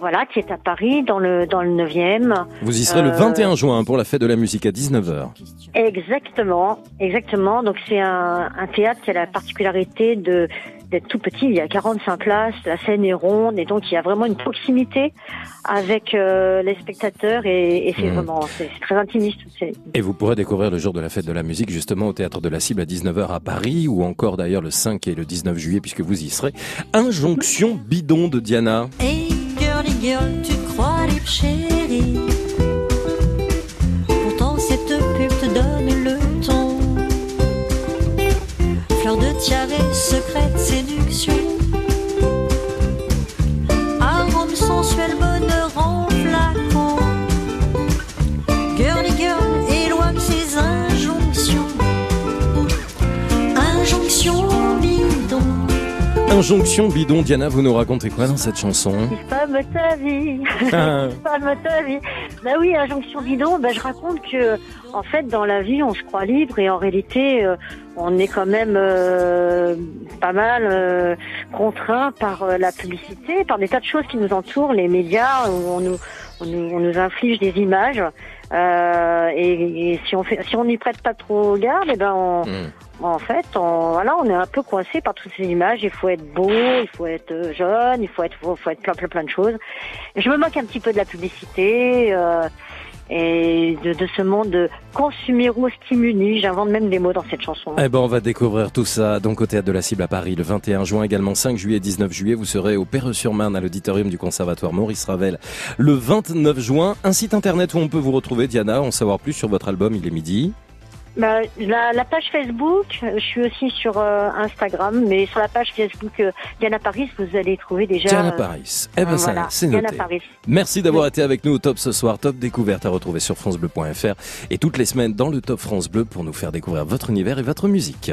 voilà, qui est à Paris, dans le dans le 9e. Vous y serez le Euh, 21 juin pour la fête de la musique à 19h. Exactement, exactement. Donc c'est un, un théâtre qui a la particularité de d'être tout petit. Il y a 45 places, la scène est ronde et donc il y a vraiment une proximité avec euh, les spectateurs et, et c'est Mhm. vraiment c'est très intimiste. Et vous pourrez découvrir le jour de la fête de la musique justement au théâtre de la Cible à 19h à Paris ou encore d'ailleurs le 5 et le 19 juillet puisque vous y serez. Injonction bidon de Diana. Hey girly girl, tu te crois libre chérie Pourtant cette pub te donne le ton Fleur de tiare, Injonction bidon Diana, vous nous racontez quoi dans cette chanson? Femme ta vie, Ah. *laughs* femme ta vie. Bah oui, injonction bidon. Bah je raconte que en fait dans la vie on se croit libre et en réalité euh, on est quand même euh, pas mal euh, contraint par euh, la publicité, par des tas de choses qui nous entourent, les médias où on nous on nous, on nous inflige des images. Euh, et, et si on fait, si on n'y prête pas trop garde, eh ben on, en fait, on, voilà, on est un peu coincé par toutes ces images. Il faut être beau, il faut être euh, jeune, il faut être, faut, faut être plein, plein, plein de choses. Je me moque un petit peu de la publicité euh, et de, ce monde de consumero-stimuli. J'invente même des mots dans cette chanson. Eh ben, on va découvrir tout ça donc au Théâtre de la Cible à Paris le 21 juin, également 5 juillet, 19 juillet. Vous serez au Perreux-sur-Marne à l'auditorium du Conservatoire Maurice Ravel le 29 juin. Un site internet où on peut vous retrouver, Diana, en savoir plus sur votre album Il est midi. Bah, la, la page Facebook, je suis aussi sur euh, Instagram, mais sur la page Facebook euh, Diana Paris, vous allez trouver déjà. Diana Paris. Eh ben, voilà, c'est Diana noté. Paris. Merci d'avoir été avec nous au Top ce soir. Top découverte à retrouver sur FranceBleu.fr et toutes les semaines dans le Top France Bleu pour nous faire découvrir votre univers et votre musique.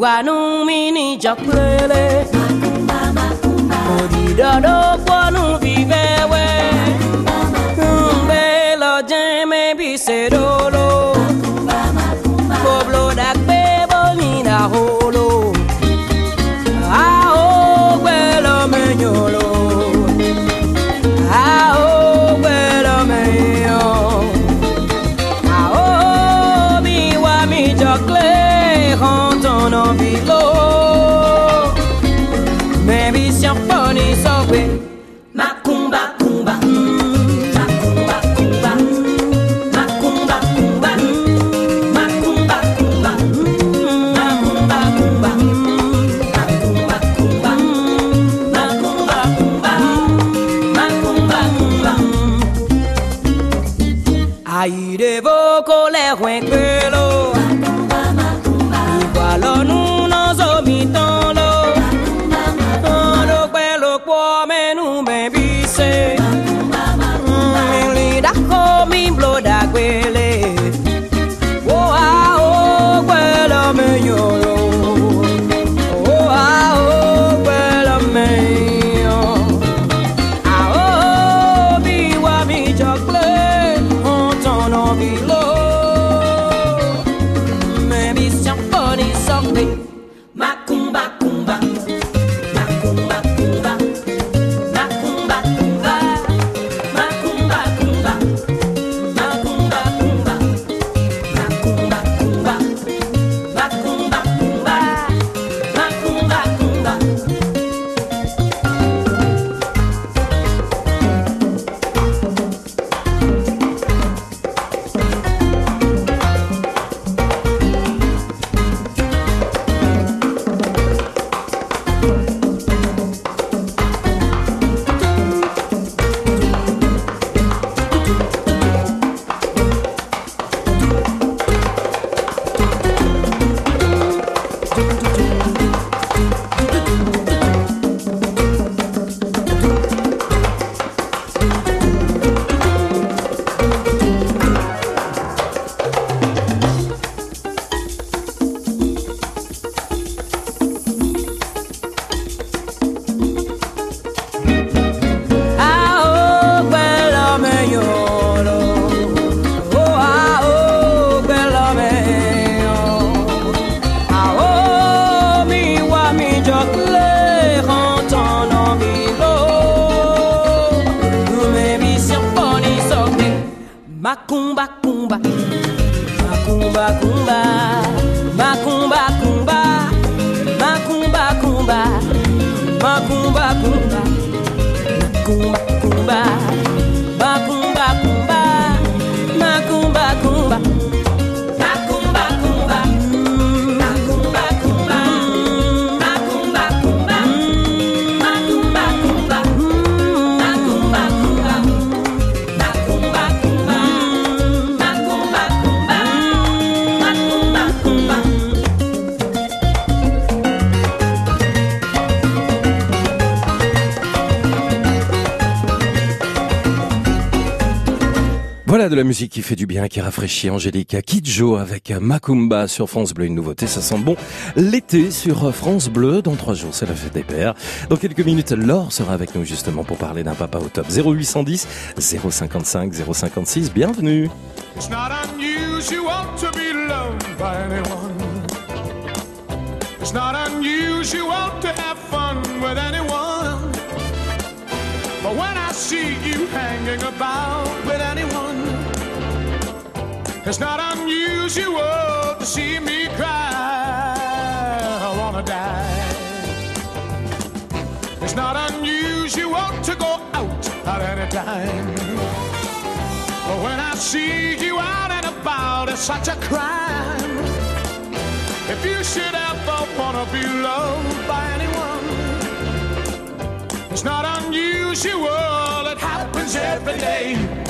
Wanu mini chakwele makumba makumba odidodo 阿依勒，我哥来会客了。Bien, qui rafraîchit Angélique Kidjo avec Macumba sur France Bleu. Une nouveauté, ça sent bon. L'été sur France Bleu. Dans trois jours, c'est la fête des pères. Dans quelques minutes, Laure sera avec nous justement pour parler d'un papa au top. 0810 055 056. Bienvenue. It's not unusual to be loved by anyone. It's not unusual to have fun with anyone. But when I see you hanging about with it's not unusual to see me cry. I wanna die. It's not unusual to go out at any time. But when I see you out and about, it's such a crime. If you should ever wanna be loved by anyone, it's not unusual, it happens every day.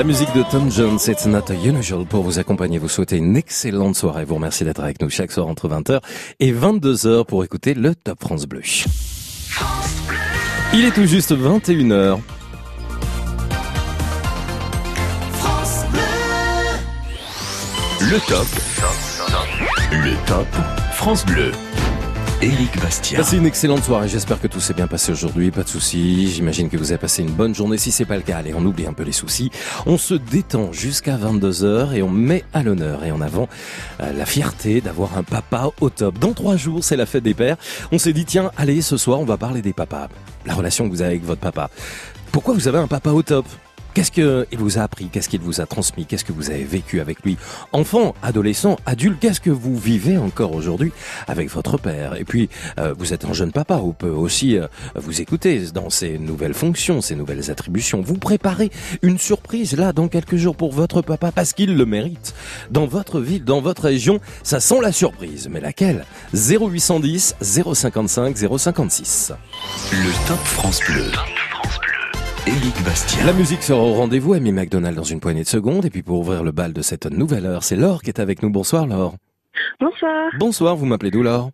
La musique de Tom Jones, It's Not Unusual pour vous accompagner, vous souhaiter une excellente soirée. Vous remercie d'être avec nous chaque soir entre 20h et 22h pour écouter le Top France Bleu. Il est tout juste 21h. France. Le top. Le top France Bleu. Éric Bastien. Passez une excellente soirée. J'espère que tout s'est bien passé aujourd'hui. Pas de soucis. J'imagine que vous avez passé une bonne journée. Si c'est pas le cas, allez, on oublie un peu les soucis. On se détend jusqu'à 22h et on met à l'honneur et en avant euh, la fierté d'avoir un papa au top. Dans trois jours, c'est la fête des pères. On s'est dit, tiens, allez, ce soir, on va parler des papas. La relation que vous avez avec votre papa. Pourquoi vous avez un papa au top? Qu'est-ce qu'il vous a appris? Qu'est-ce qu'il vous a transmis? Qu'est-ce que vous avez vécu avec lui? Enfant, adolescent, adulte, qu'est-ce que vous vivez encore aujourd'hui avec votre père? Et puis, euh, vous êtes un jeune papa, on peut aussi euh, vous écouter dans ces nouvelles fonctions, ces nouvelles attributions. Vous préparez une surprise là dans quelques jours pour votre papa parce qu'il le mérite. Dans votre ville, dans votre région, ça sent la surprise. Mais laquelle? 0810 055 056. Le Top France Bleu. Éric Bastien. La musique sera au rendez-vous, Amy McDonald dans une poignée de secondes. Et puis pour ouvrir le bal de cette nouvelle heure, c'est Laure qui est avec nous. Bonsoir Laure. Bonsoir. Bonsoir, vous m'appelez d'où Laure?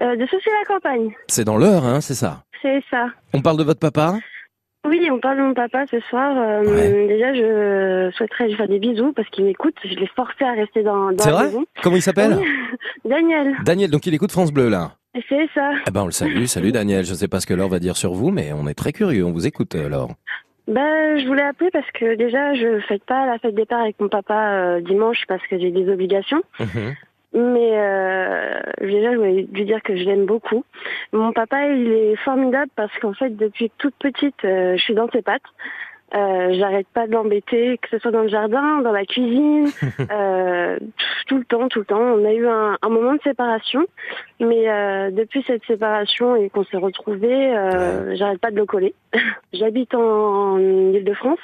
Euh, de la campagne. C'est dans l'heure, hein, c'est ça? C'est ça. On parle de votre papa? Oui, on parle de mon papa ce soir. Euh, Déjà, je souhaiterais lui faire des bisous parce qu'il m'écoute. Je l'ai forcé à rester dans, dans C'est vrai? maison. Comment il s'appelle? Oui. *laughs* Daniel. Daniel, donc il écoute France Bleu là. C'est ça. Eh ben on le salue, salut Daniel. Je sais pas ce que Laure va dire sur vous, mais on est très curieux, on vous écoute euh, Laure. Ben, je voulais appeler parce que déjà, je fête pas la fête des pères avec mon papa euh, dimanche parce que j'ai des obligations. Mais euh, déjà, je voulais lui dire que je l'aime beaucoup. Mon papa, il est formidable parce qu'en fait, depuis toute petite, euh, je suis dans ses pattes. Euh, J'arrête pas de l'embêter, que ce soit dans le jardin, dans la cuisine, *laughs* euh, tout le temps, tout le temps. On a eu un, un moment de séparation, mais euh, depuis cette séparation et qu'on s'est retrouvés, euh, j'arrête pas de le coller. *laughs* J'habite en, en Ile-de-France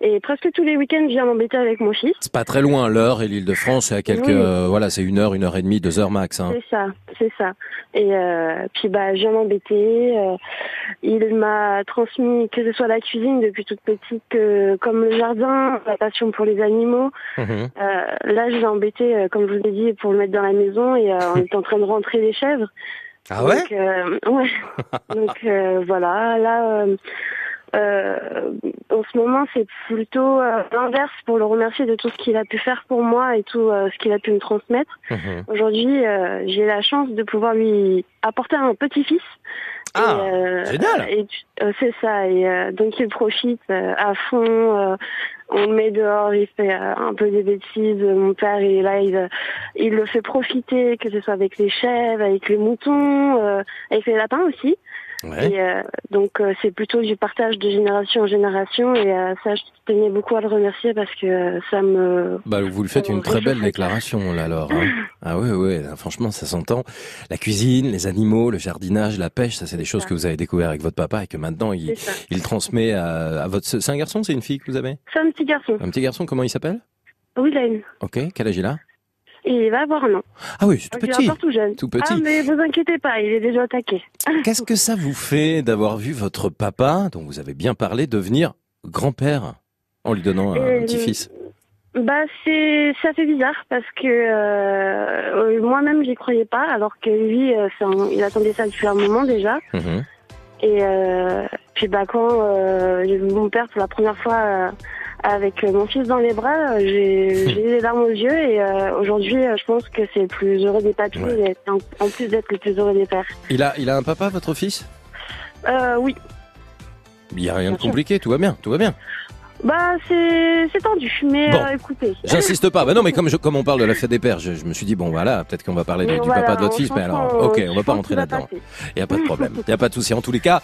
et presque tous les week-ends, je viens m'embêter avec mon fils. C'est pas très loin, l'heure et l'Île-de-France, c'est à quelques, Oui. euh, voilà, c'est une heure, une heure et demie, deux heures max. Hein. C'est ça, c'est ça. Et euh, puis bah, je viens m'embêter. euh, il m'a transmis que ce soit la cuisine depuis toute petite, euh, comme le jardin, la passion pour les animaux. Mhm. Euh, là, je l'ai embêté, euh, comme je vous l'ai dit, pour le mettre dans la maison et on est en train de rentrer les chèvres. Ah ouais Donc, ouais. *laughs* Donc voilà, là, euh, en ce moment, c'est plutôt euh, l'inverse pour le remercier de tout ce qu'il a pu faire pour moi et tout euh, ce qu'il a pu me transmettre. Mhm. Aujourd'hui, j'ai la chance de pouvoir lui apporter un petit-fils. Ah, Et, euh, génial. et tu- euh, C'est ça. Et euh, donc il profite euh, à fond. euh, on le met dehors, il fait euh, un peu des bêtises. Mon père, il est là, il, il le fait profiter, que ce soit avec les chèvres, avec les moutons, euh, avec les lapins aussi. Ouais. Et, euh, donc euh, c'est plutôt du partage de génération en génération. Et euh, ça, je tenais beaucoup à le remercier parce que euh, ça me Bah, vous lui faites une très belle déclaration, là, alors. hein. *laughs* Ah oui, oui, là, franchement, ça s'entend. La cuisine, les animaux, le jardinage, la pêche, ça, c'est des choses que vous avez découvert avec votre papa et que maintenant, il, il transmet à, à votre... C'est un garçon, c'est une fille que vous avez C'est un petit garçon. Un petit garçon, comment il s'appelle? William. Ok, quel âge il a? Et il va avoir un an. Ah oui, c'est tout Donc, il est petit. encore tout jeune. Tout petit. Ah, mais vous inquiétez pas, il est déjà attaqué. *laughs* Qu'est-ce que ça vous fait d'avoir vu votre papa, dont vous avez bien parlé, devenir grand-père en lui donnant un Euh, petit-fils? Bah c'est ça fait bizarre parce que euh, euh, moi-même j'y croyais pas alors que lui euh, il attendait ça depuis un moment déjà Mhm. et euh, puis bah quand euh, j'ai vu mon père pour la première fois euh, avec mon fils dans les bras euh, j'ai *laughs* eu les larmes aux yeux et euh, aujourd'hui euh, je pense que c'est le plus heureux des papiers et en, en plus d'être le plus heureux des pères. Il a, il a un papa, votre fils? Euh, oui Il n'y a rien de compliqué, tout va bien, tout va bien. bah c'est tendu mais Bon. euh, écoutez. J'insiste pas. Bah non, mais comme, je, comme on parle de la fête des pères, je, je me suis dit, bon voilà, peut-être qu'on va parler du, Mais du voilà, papa de votre fils, mais alors, ok, on je va pas rentrer là-dedans. Il n'y a pas de problème, *laughs* il n'y a pas de souci. En tous les cas,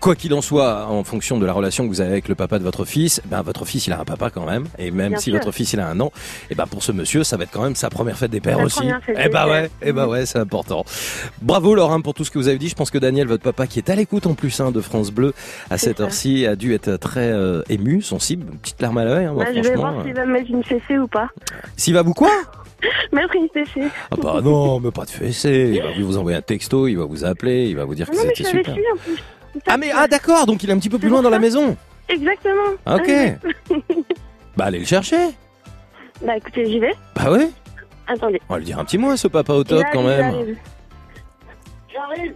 quoi qu'il en soit, en fonction de la relation que vous avez avec le papa de votre fils, ben votre fils il a un papa quand même, et même Bien si sûr. votre fils il a un an, et ben pour ce monsieur, ça va être quand même sa première fête des pères aussi. Eh ben ouais, eh ben ouais, c'est important. Bravo Laurent pour tout ce que vous avez dit. Je pense que Daniel, votre papa, qui est à l'écoute en plus hein, de France Bleu à cette heure-ci, a dû être très euh, ému, sensible, une petite larme à l'œil. hein, moi, Bah, je vais voir euh. s'il va me mettre une fessée ou pas. S'il va vous quoi? *laughs* Mettre une fessée. Ah bah non, mais pas de fessée. Il va vous envoyer un texto, il va vous appeler, il va vous dire que Non, mais c'était super. lui en plus. Ah mais ah d'accord, donc il est un petit peu plus loin dans la maison. Exactement. Ah, Ok. *laughs* Bah allez le chercher. bah écoutez, j'y vais. Bah ouais. Attendez. On va lui dire un petit mot à ce papa au top quand il même. arrive. J'arrive.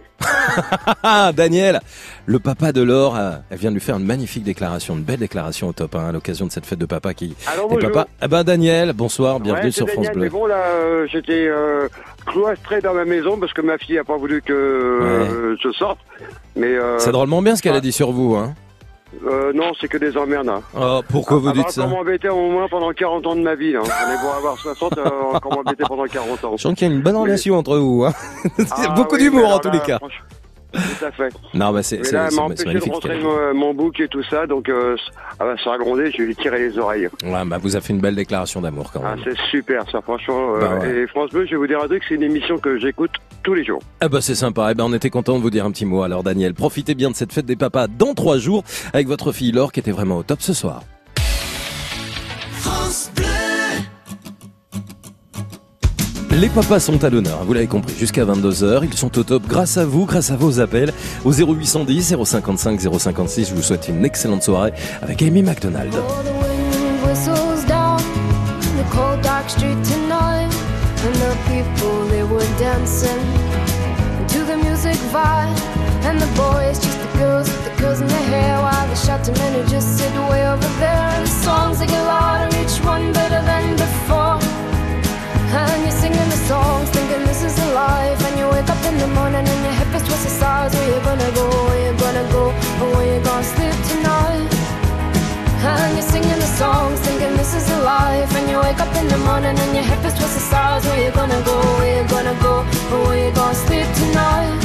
Ah *laughs* Daniel, le papa de Laure, euh, elle vient de lui faire une magnifique déclaration, une belle déclaration au top hein, à l'occasion de cette fête de papa qui Alors, bonjour. Eh ben Daniel, bonsoir, bienvenue Ouais, sur France Bleu. Mais bon, là, euh, j'étais euh, cloîtré dans ma maison parce que ma fille a pas voulu que euh, je sorte. Mais euh, C'est drôlement bien ce qu'elle a dit sur vous hein. Euh, non, c'est que des emmerdes. hein. Oh, pourquoi vous dites ça encore m'embêter au moins pendant 40 ans de ma vie. Là. On est beau avoir 60, euh, encore m'embêter pendant 40 ans. Je sens qu'il y a une bonne relation entre vous hein. Ah, *laughs* Beaucoup oui, d'humour en tous là, les cas. franchement, Tout à fait. Non bah c'est là, elle m'a empêché de magnifique. rentrer mon, mon bouc et tout ça, donc euh, ah bah, ça a grondé, je lui ai tiré les oreilles. Ouais, bah vous avez fait une belle déclaration d'amour quand Ah, même. c'est super ça, franchement. euh, Bah ouais. Et France Bleu, je vais vous dire un truc, c'est une émission que j'écoute tous les jours. Ah bah c'est sympa, eh ben on était content de vous dire un petit mot. Alors Daniel, profitez bien de cette fête des papas dans trois jours avec votre fille Laure qui était vraiment au top ce soir. France Bleu. Les papas sont à l'honneur, vous l'avez compris, jusqu'à 22h. Ils sont au top grâce à vous, grâce à vos appels au 0810 055 056. Je vous souhaite une excellente soirée avec Amy McDonald. And you're singing the songs thinking this is a life and you wake up in the morning and your hip is twisted sides where you gonna go where you gonna go or where you gonna sleep tonight and you're singing the songs, thinking this is a life. And you wake up in the morning and your hip is twisted sides. Where you gonna go? Where you gonna go? Or where you gonna sleep tonight?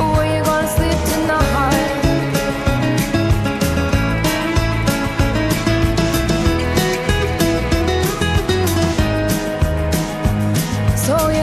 Or where you gonna sleep tonight?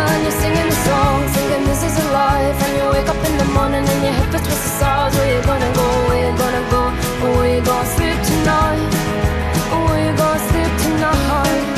And you're singing the song, singing this is a life. And you wake up in the morning and your feels towards the stars. Where you gonna go? Where you gonna go? Where you gonna sleep tonight? Where you gonna sleep tonight?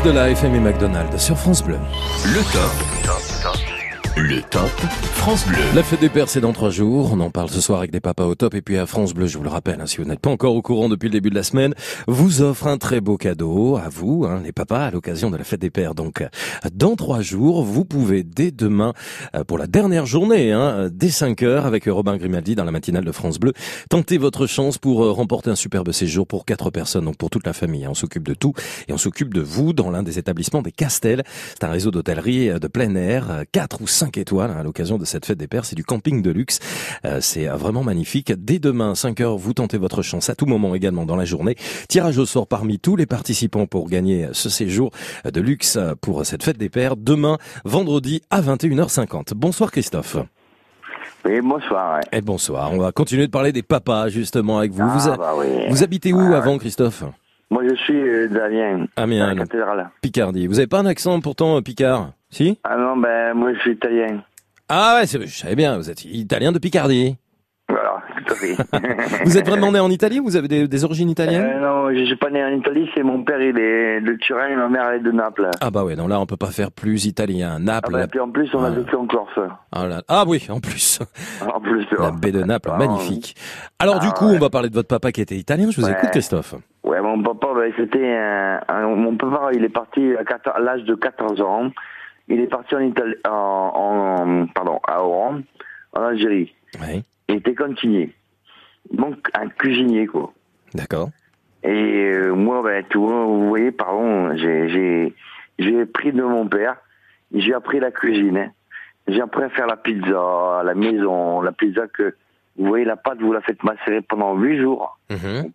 This is the life, Amy McDonald sur France Bleu. Le top. Le top France Bleu. La fête des pères, c'est dans trois jours. On en parle ce soir avec des papas au top. Et puis à France Bleu, je vous le rappelle, hein, si vous n'êtes pas encore au courant depuis le début de la semaine, vous offre un très beau cadeau à vous, hein, les papas, à l'occasion de la fête des pères. Donc, dans trois jours, vous pouvez dès demain, euh, pour la dernière journée, hein, dès 5 heures, avec Robin Grimaldi dans la matinale de France Bleu, tenter votre chance pour euh, remporter un superbe séjour pour quatre personnes, donc pour toute la famille. On s'occupe de tout et on s'occupe de vous dans l'un des établissements des Castels. C'est un réseau d'hôtellerie euh, de plein air, 4 ou 5 étoiles hein, à l'occasion de cette fête des pères. C'est du camping de luxe. Euh, C'est euh, vraiment magnifique. Dès demain, 5 heures, vous tentez votre chance à tout moment également dans la journée. Tirage au sort parmi tous les participants pour gagner ce séjour de luxe pour cette fête des pères. Demain, vendredi à 21h50. Bonsoir Christophe. Oui, bonsoir. ouais. Et bonsoir. On va continuer de parler des papas justement avec vous. Ah, vous, a- bah oui. vous habitez où avant Christophe? Moi, je suis euh, d'Amiens. Amiens, la donc. cathédrale. Picardie. Vous avez pas un accent pourtant euh, picard? Si Ah non, ben, moi, je suis italien. Ah ouais, c'est- je savais bien, vous êtes italien de Picardie. Voilà, tout à fait. *laughs* Vous êtes vraiment né en Italie ou vous avez des, des origines italiennes Euh, non, je suis pas né en Italie, c'est mon père, il est de Turin et ma mère, elle est de Naples. Ah bah ouais, non là on peut pas faire plus italien. Ah Naples. bah, la- et puis en plus, on a Ouais. vécu en Corse. Ah, là- ah oui, en plus. En plus, La baie de Naples, Ah, magnifique. Alors du Ah, coup, ouais. on va parler de votre papa qui était italien. Je vous Ouais. écoute, Christophe. Ouais, mon papa, ben, c'était un, un- mon papa, il est parti à, 14 à l'âge de 14 ans. Il est parti en Italie, en, en- pardon, à Oran, en Algérie. Ouais. Il était cantinier. Donc, un cuisinier, quoi. D'accord. Et euh, moi, ben, vois, vous voyez, pardon, j'ai, j'ai, j'ai pris de mon père, j'ai appris la cuisine. hein. J'ai appris à faire la pizza à la maison, la pizza que, vous voyez, la pâte, vous la faites macérer pendant huit jours.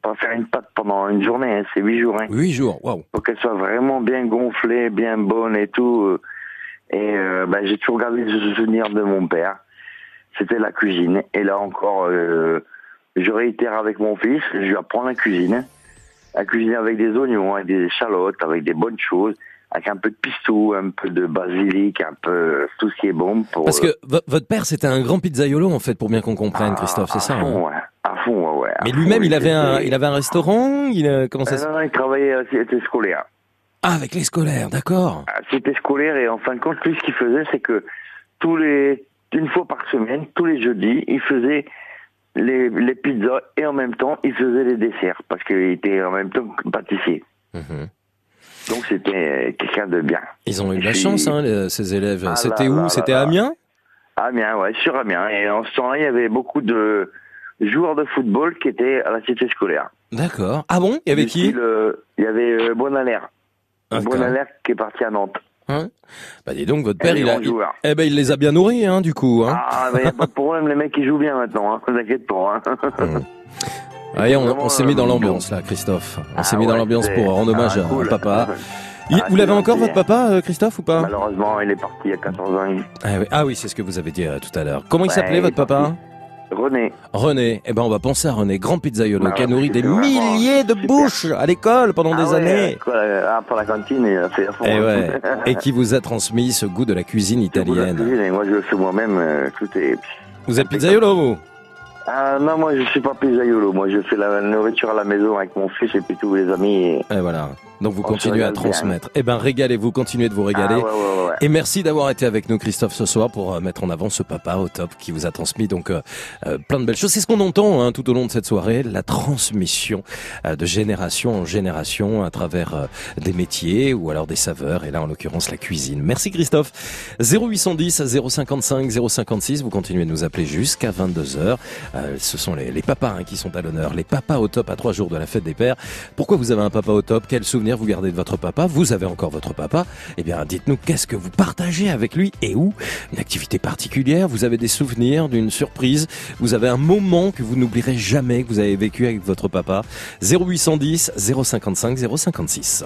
Pas faire une pâte pendant une journée, hein, c'est huit jours. Hein. Huit jours, waouh. Faut qu'elle soit vraiment bien gonflée, bien bonne et tout. Euh. Et euh, ben, j'ai toujours gardé ce souvenir de mon père. C'était la cuisine. Et là encore, euh, je réitère avec mon fils, je lui apprends la cuisine. À cuisiner avec des oignons, avec des échalotes, avec des bonnes choses, avec un peu de pistou, un peu de basilic, un peu tout ce qui est bon pour... Parce que euh, vo- votre père c'était un grand pizzaiolo en fait, pour bien qu'on comprenne, Christophe, c'est ça. à fond, hein ouais. À fond, ouais, ouais. Mais lui-même, il avait un, était- il avait un restaurant. Il a- comment ça Euh, non, non, il travaillait cité scolaire. Ah, avec les scolaires, d'accord? Ah, C'était scolaire et en fin de compte, lui, ce qu'il faisait, c'est que tous les, une fois par semaine, tous les jeudis, il faisait les, les pizzas et en même temps, il faisait les desserts parce qu'il était en même temps pâtissier. Mhm. Donc c'était quelqu'un de bien. Ils ont eu de la puis- chance, hein, les- ces élèves. Ah C'était où? C'était à. Amiens? Amiens, ouais, sur Amiens. Et en ce temps-là, il y avait beaucoup de joueurs de football qui étaient à la cité scolaire. D'accord. Ah bon? Il y avait Du qui? style, euh, Il y avait euh, Bonalaire. D'accord. Bonalaire qui est parti à Nantes. Hein Bah dis donc, votre père, il les a, il- eh ben, il les a bien nourris, hein, du coup. Hein. Ah, mais y a pas de problème, les mecs, ils jouent bien maintenant, hein. T'inquiète pas, hein. *laughs* Allez, on, s'est mis dans euh, l'ambiance là, Christophe. On Ah s'est mis dans l'ambiance pour rendre hommage ah, à- cool. à papa. *laughs* Il- Ah, vous l'avez encore votre papa, euh, Christophe, ou pas? Malheureusement, il est parti il y a 14 ans. ah oui, ah oui, c'est ce que vous avez dit euh, tout à l'heure. Comment il s'appelait votre papa? René. René, eh ben on va penser à René, grand pizzaiolo, Ah, qui a nourri des vraiment milliers de bouches à l'école pendant Ah des ouais, années. quoi, ah, pour la cantine, il a fait à fond. Et ouais, et qui vous a transmis ce goût de la cuisine *laughs* la italienne. cuisine, et moi, je le fais moi-même. euh, tout est... Vous êtes pizzaiolo, vous? Ah non, moi, je suis pas pizzaiolo. Moi, je fais la nourriture à la maison avec mon fils et puis tous les amis. Et... Et voilà. Donc vous continuez à bien. transmettre. Eh ben régalez-vous, continuez de vous régaler. Ah, ouais, ouais, ouais. Et merci d'avoir été avec nous, Christophe, ce soir pour euh, mettre en avant ce papa au top qui vous a transmis donc euh, euh, plein de belles choses. C'est ce qu'on entend hein, tout au long de cette soirée, la transmission euh, de génération en génération à travers euh, des métiers ou alors des saveurs. Et là, en l'occurrence, la cuisine. Merci, Christophe. 0810 055 056. Vous continuez de nous appeler jusqu'à 22 h ce sont les, papas hein, qui sont à l'honneur. Les papas au top à trois jours de la fête des pères. Pourquoi vous avez un papa au top? Quel souvenir vous gardez de votre papa? Vous avez encore votre papa? Eh bien, dites-nous qu'est-ce que vous partagez avec lui et où? Une activité particulière? Vous avez des souvenirs d'une surprise? Vous avez un moment que vous n'oublierez jamais que vous avez vécu avec votre papa? 0810 055 056.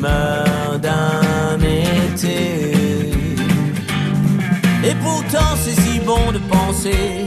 d'un été. Et pourtant c'est si bon de penser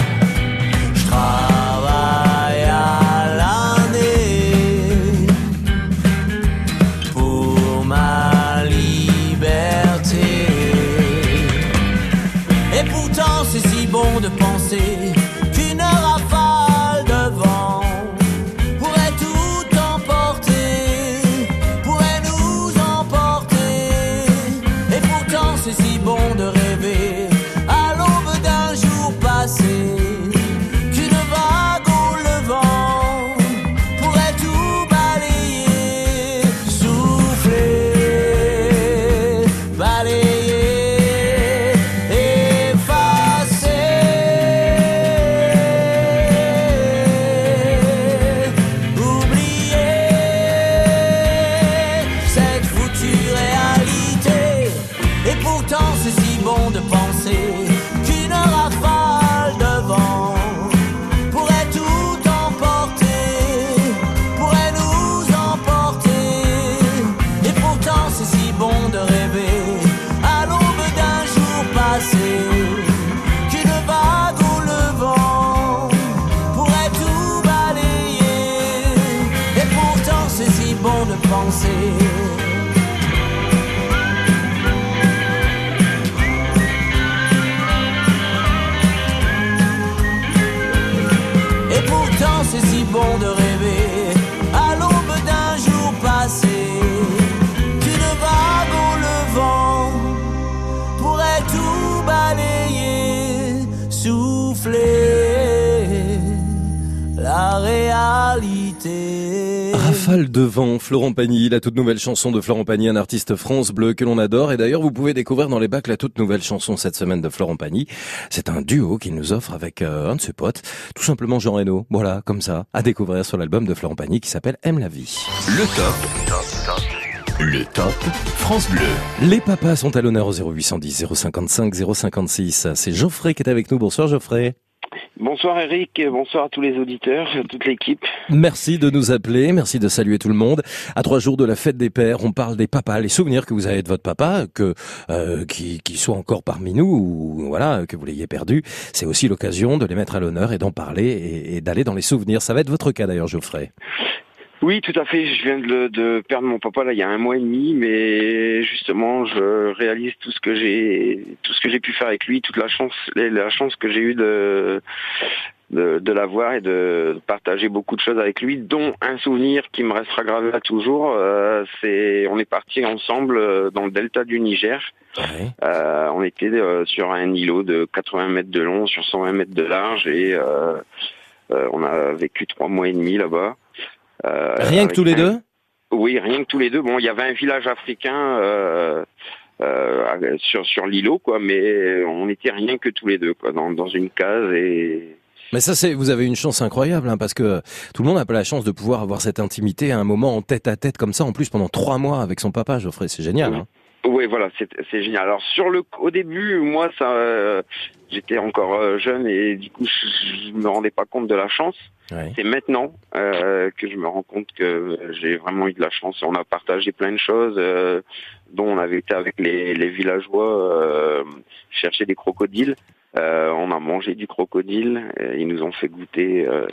Réalité. Rafale de vent, Florent Pagny, la toute nouvelle chanson de Florent Pagny, un artiste France Bleu que l'on adore. Et d'ailleurs, vous pouvez découvrir dans les bacs la toute nouvelle chanson cette semaine de Florent Pagny. C'est un duo qu'il nous offre avec euh, un de ses potes, tout simplement Jean Reno. Voilà, comme ça, à découvrir sur l'album de Florent Pagny qui s'appelle Aime la vie. Le top. Le top France Bleu. Les papas sont à l'honneur au 0810 055 056. C'est Geoffrey qui est avec nous. Bonsoir Geoffrey. Bonsoir Eric, bonsoir à tous les auditeurs, à toute l'équipe. Merci de nous appeler, merci de saluer tout le monde. À trois jours de la fête des pères, on parle des papas, les souvenirs que vous avez de votre papa, que euh, qui, soit encore parmi nous ou voilà que vous l'ayez perdu. C'est aussi l'occasion de les mettre à l'honneur et d'en parler et, et d'aller dans les souvenirs. Ça va être votre cas d'ailleurs, Geoffrey. Oui, tout à fait. Je viens de, de perdre mon papa là il y a un mois et demi, mais justement, je réalise tout ce que j'ai, tout ce que j'ai pu faire avec lui, toute la chance, la chance que j'ai eue de de, de l'avoir et de partager beaucoup de choses avec lui, dont un souvenir qui me restera gravé à toujours. euh, c'est, on est parti ensemble euh, dans le delta du Niger. Euh, on était euh, sur un îlot de 80 mètres de long, sur 120 mètres de large, et euh, euh, on a vécu trois mois et demi là-bas. Euh, Rien que tous les deux? Oui, rien que tous les deux. Bon, il y avait un village africain euh, euh, sur sur l'îlot, quoi, mais on était rien que tous les deux, quoi, dans, dans une case et Mais ça, c'est vous avez une chance incroyable hein, parce que tout le monde n'a pas la chance de pouvoir avoir cette intimité à un moment en tête à tête comme ça, en plus pendant trois mois avec son papa, Geoffrey. C'est génial. Hein. Oui, voilà, c'est génial. Alors sur le, au début, moi, ça, euh, j'étais encore jeune et du coup, je, je me rendais pas compte de la chance. C'est maintenant euh, que je me rends compte que j'ai vraiment eu de la chance. On a partagé plein de choses, euh, dont on avait été avec les, les villageois euh, chercher des crocodiles. Euh, on a mangé du crocodile. euh, ils nous ont fait goûter. euh,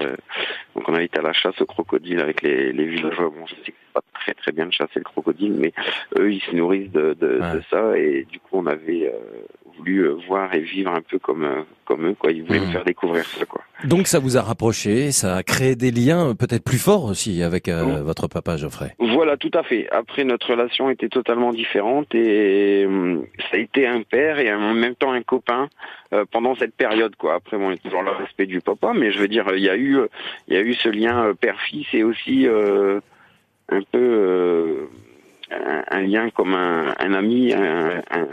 donc on a été à la chasse au crocodile avec les, les villageois. Bon, je sais que c'est pas très très bien de chasser le crocodile, mais eux ils se nourrissent de, de, de ça et du coup on avait euh, voulu euh, voir et vivre un peu comme euh, comme eux quoi. Ils voulaient me faire découvrir ça quoi. Donc ça vous a rapproché, ça a créé des liens peut-être plus forts aussi avec euh, votre papa, Geoffrey. Voilà, tout à fait. Après, notre relation était totalement différente et hum, ça a été un père et en même temps un copain euh, pendant cette période, quoi. Après, bon, il y a toujours le respect du papa, mais je veux dire, il y a eu, euh, il y a eu ce lien euh, père-fils et aussi euh, un peu euh, un, un lien comme un, un ami, un, un,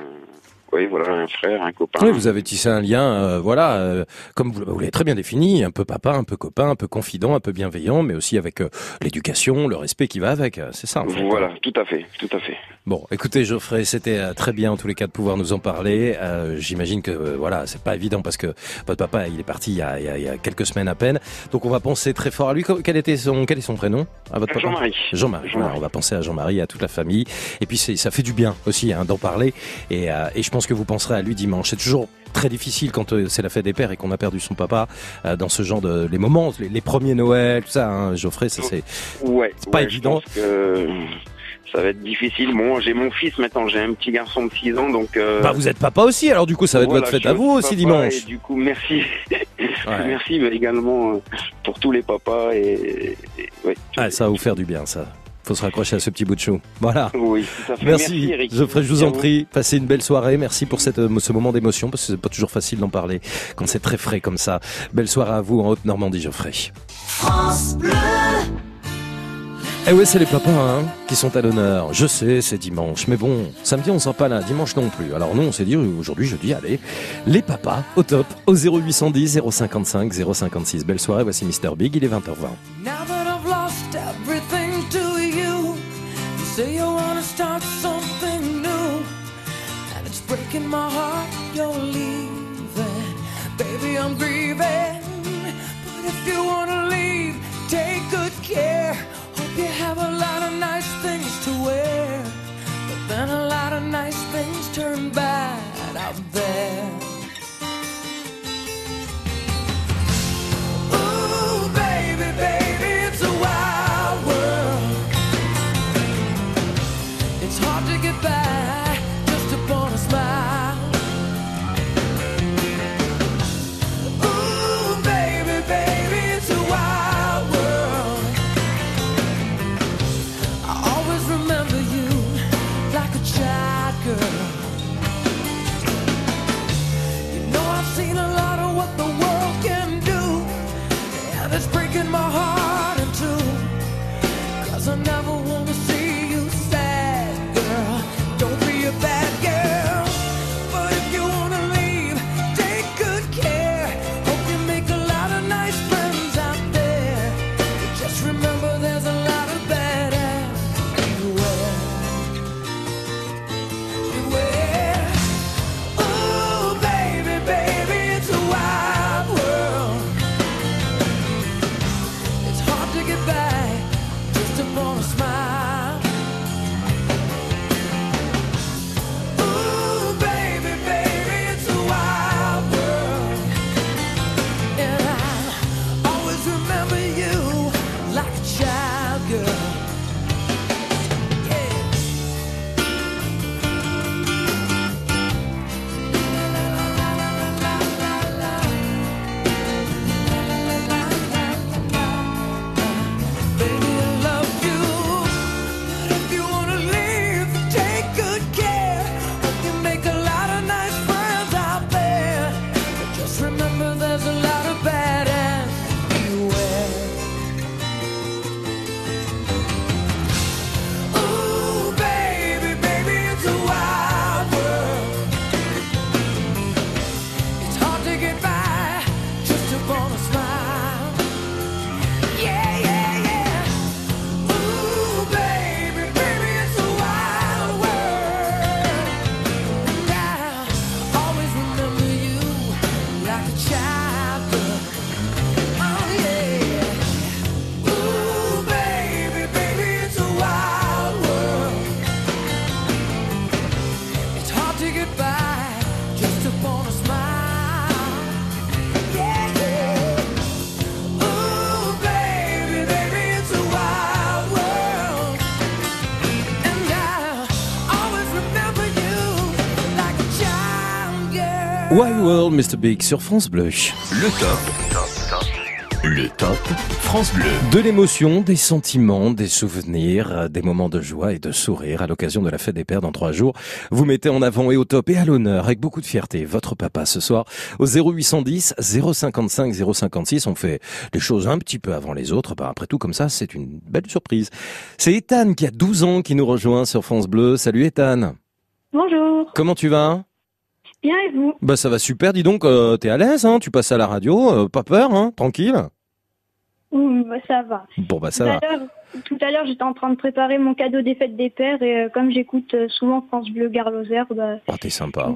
oui, voilà, un frère, un copain. Oui, vous avez tissé un lien, euh, voilà, euh, comme vous, vous l'avez très bien défini, un peu papa, un peu copain, un peu confident, un peu bienveillant, mais aussi avec euh, l'éducation, le respect qui va avec. euh, C'est ça. En fait. Voilà, tout à fait, tout à fait. Bon, écoutez Geoffrey, c'était euh, très bien en tous les cas de pouvoir nous en parler. Euh, J'imagine que voilà, c'est pas évident parce que votre papa il est parti il y, a, il y a- il y a quelques semaines à peine. Donc on va penser très fort à lui. Quel était son quel est son prénom à votre papa? Jean-Marie. Jean-Marie. On va penser à Jean-Marie, à toute la famille. Et puis ça fait du bien aussi hein, d'en parler. Et, euh, et je pense que vous penserez à lui dimanche. C'est toujours très difficile quand euh, c'est la fête des pères et qu'on a perdu son papa euh, dans ce genre de les moments, les, les premiers Noël, tout ça. Hein, Geoffrey, ça c'est Ouais, pas ouais, je évident. pense que ça va être difficile. Bon, j'ai mon fils maintenant, j'ai un petit garçon de 6 ans, donc. euh, Bah vous êtes papa aussi, alors du coup ça va être voilà, votre fête à vous aussi dimanche. Et du coup, merci. *laughs* merci, mais également euh, pour tous les papas et, et- ouais. Ah, ça va vous faire du bien, ça. Faut se raccrocher à ce petit bout de chou. Voilà. Oui, tout à fait. Merci, Merci, Eric. Geoffrey, je vous en prie. Passez une belle soirée. Merci pour cette, euh, ce moment d'émotion, parce que c'est pas toujours facile d'en parler quand c'est très frais comme ça. Belle soirée à vous en Haute-Normandie, Geoffrey. France Bleu. Eh ouais, c'est les papas hein, qui sont à l'honneur. Je sais, c'est dimanche, mais bon, samedi on sera pas là, dimanche non plus. Alors nous, on s'est dit aujourd'hui, je dis, allez, les papas au top, au 0810 055 056. Belle soirée, voici Mr Big, il est 20h20. Now that I've lost everything to you, you say you wanna start something new, and it's breaking my heart you're leaving. Baby, I'm grieving, but if you wanna leave, take good care. Hope you have a lot of nice things to wear, but then a lot of nice things turn bad out there. Wild World, Mr. Big sur France Bleu. Le top. Le top France Bleu. De l'émotion, des sentiments, des souvenirs, euh, des moments de joie et de sourire à l'occasion de la fête des pères dans trois jours. Vous mettez en avant et au top et à l'honneur avec beaucoup de fierté votre papa ce soir au 0810 055 056. On fait les choses un petit peu avant les autres. Bah, après tout, comme ça, c'est une belle surprise. C'est Ethan qui a 12 ans qui nous rejoint sur France Bleu. Salut Ethan. Bonjour. Comment tu vas? Bien et vous? Bah ça va super. Dis donc, euh, t'es à l'aise, hein Tu passes à la radio, euh, pas peur, hein Tranquille. Ouh, bah, Ça va. Bon bah ça tout va. à l'heure- Tout à l'heure, j'étais en train de préparer mon cadeau des fêtes des pères et euh, comme j'écoute souvent France Bleu Gare Lozère, bah, Oh t'es sympa.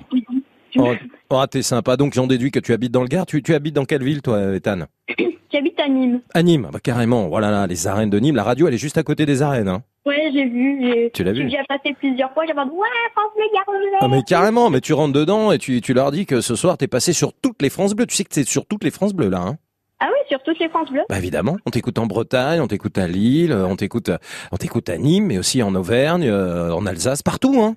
Oh, oh, t'es sympa. Donc j'en déduis que tu habites dans le Gard. Tu, tu habites dans quelle ville, toi, Ethan? *coughs* J'habite à Nîmes. À Nîmes. Bah, carrément. Voilà, là, les arènes de Nîmes. La radio, elle est juste à côté des arènes. Hein. Ouais, j'ai vu. j'ai- Tu l'as vu J'ai passé plusieurs fois. J'avais dit ouais, France Bleu Lozère. Ah, mais carrément. Mais tu rentres dedans et tu, tu leur dis que ce soir, t'es passé sur toutes les France Bleues. Tu sais que c'est sur toutes les France Bleues, là. Hein Ah oui, sur toutes les France Bleues. bah évidemment, on t'écoute en Bretagne, on t'écoute à Lille, on t'écoute, on t'écoute à Nîmes, mais aussi en Auvergne, euh, en Alsace, partout. Hein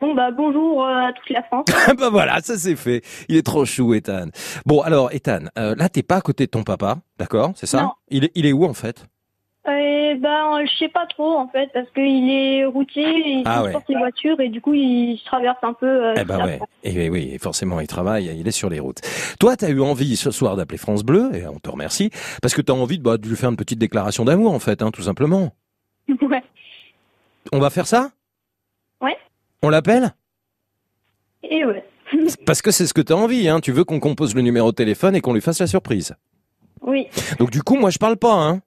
Bon bah bonjour euh, à toute la France. *laughs* bah voilà, ça c'est fait. Il est trop chou, Ethan. Bon alors, Ethan, euh, là t'es pas à côté de ton papa, d'accord C'est ça Non. il est, il est où en fait? Et ben je sais pas trop en fait parce qu'il est routier, il Ah les voitures et du coup il se traverse un peu. euh, Eh ben ouais, et oui, forcément, il travaille, il est sur les routes. Toi, t'as eu envie ce soir d'appeler France Bleu, et on te remercie, parce que t'as envie de, bah, de lui faire une petite déclaration d'amour, en fait, hein, tout simplement. *laughs* ouais. On va faire ça? Ouais. On l'appelle? Et ouais. *laughs* Parce que c'est ce que t'as envie, hein. Tu veux qu'on compose le numéro de téléphone et qu'on lui fasse la surprise. Oui. Donc du coup, moi, je parle pas, hein.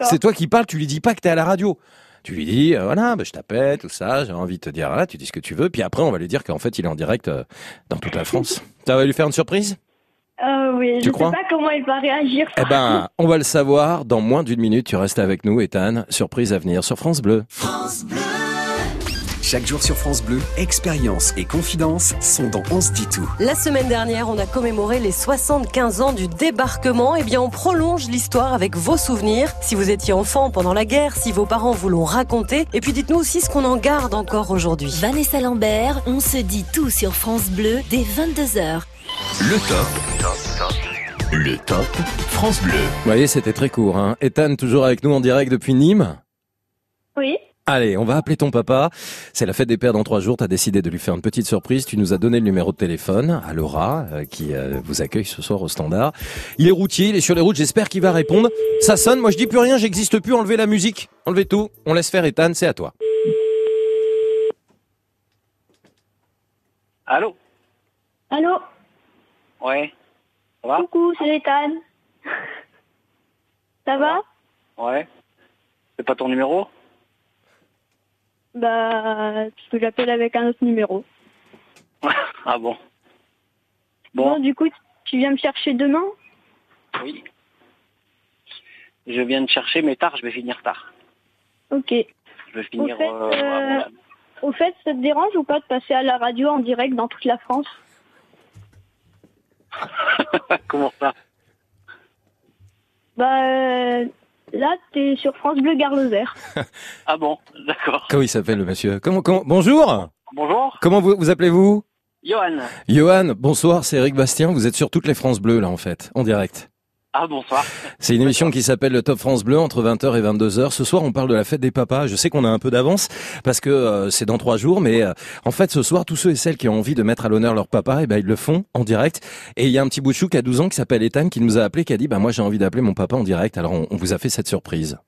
C'est- toi qui parles, tu lui dis pas que t'es à la radio. Tu lui dis, euh, voilà, bah, je t'appelle, tout ça, j'ai envie de te dire, voilà, tu dis ce que tu veux, puis après, on va lui dire qu'en fait, il est en direct euh, dans toute la France. Ça va lui faire une surprise? Euh, oui, Tu je crois? sais pas comment il va réagir. Eh ben, on va le savoir dans moins d'une minute. Tu restes avec nous, Ethan. Surprise à venir sur France Bleu. Chaque jour sur France Bleu, expérience et confidence sont dans On se dit tout. La semaine dernière, on a commémoré les 75 ans du débarquement. Eh bien, on prolonge l'histoire avec vos souvenirs. Si vous étiez enfant pendant la guerre, si vos parents vous l'ont raconté. Et puis dites-nous aussi ce qu'on en garde encore aujourd'hui. Vanessa Lambert, on se dit tout sur France Bleu dès 22h. Le top. Le top France Bleu. Vous voyez, c'était très court. Hein. Ethan, toujours avec nous en direct depuis Nîmes. Oui. Allez, on va appeler ton papa. C'est la fête des pères dans trois jours. Tu as décidé de lui faire une petite surprise. Tu nous as donné le numéro de téléphone à Laura, euh, qui euh, vous accueille ce soir au standard. Il est routier, il est sur les routes. J'espère qu'il va répondre. Ça sonne. Moi, je dis plus rien. J'existe plus. Enlevez la musique. Enlevez tout. On laisse faire Ethan. C'est à toi. Allô? Allô? Ouais. Ça va? Coucou, c'est Ethan. *laughs* Ça va? Ouais. C'est pas ton numéro? Bah, parce que j'appelle avec un autre numéro. *laughs* Ah bon Bon. du coup, tu viens me chercher demain? Oui. Je viens de chercher, mais tard, je vais finir tard. Ok. Je vais Au finir... fait, euh, euh, au fait, ça te dérange ou pas de passer à la radio en direct dans toute la France? *laughs* Comment ça? Bah, euh, là, t'es sur France Bleu Gare Lozère. *laughs* Ah bon, d'accord. Comment il s'appelle le monsieur? Comment, comment... Bonjour. Bonjour, Comment vous, vous appelez-vous? Johan. Johan, bonsoir, c'est Eric Bastien. Vous êtes sur toutes les France Bleues, là, en fait, en direct. Ah bonsoir. C'est une émission qui s'appelle le Top France Bleu entre 20h et 22h. Ce soir, on parle de la fête des papas. Je sais qu'on a un peu d'avance parce que euh, c'est dans trois jours, mais euh, en fait, ce soir, tous ceux et celles qui ont envie de mettre à l'honneur leur papa, eh ben, ils le font en direct. Et il y a un petit bout de chou qui a 12 ans qui s'appelle Ethan qui nous a appelé, qui a dit, bah, moi, j'ai envie d'appeler mon papa en direct. Alors, on, on vous a fait cette surprise.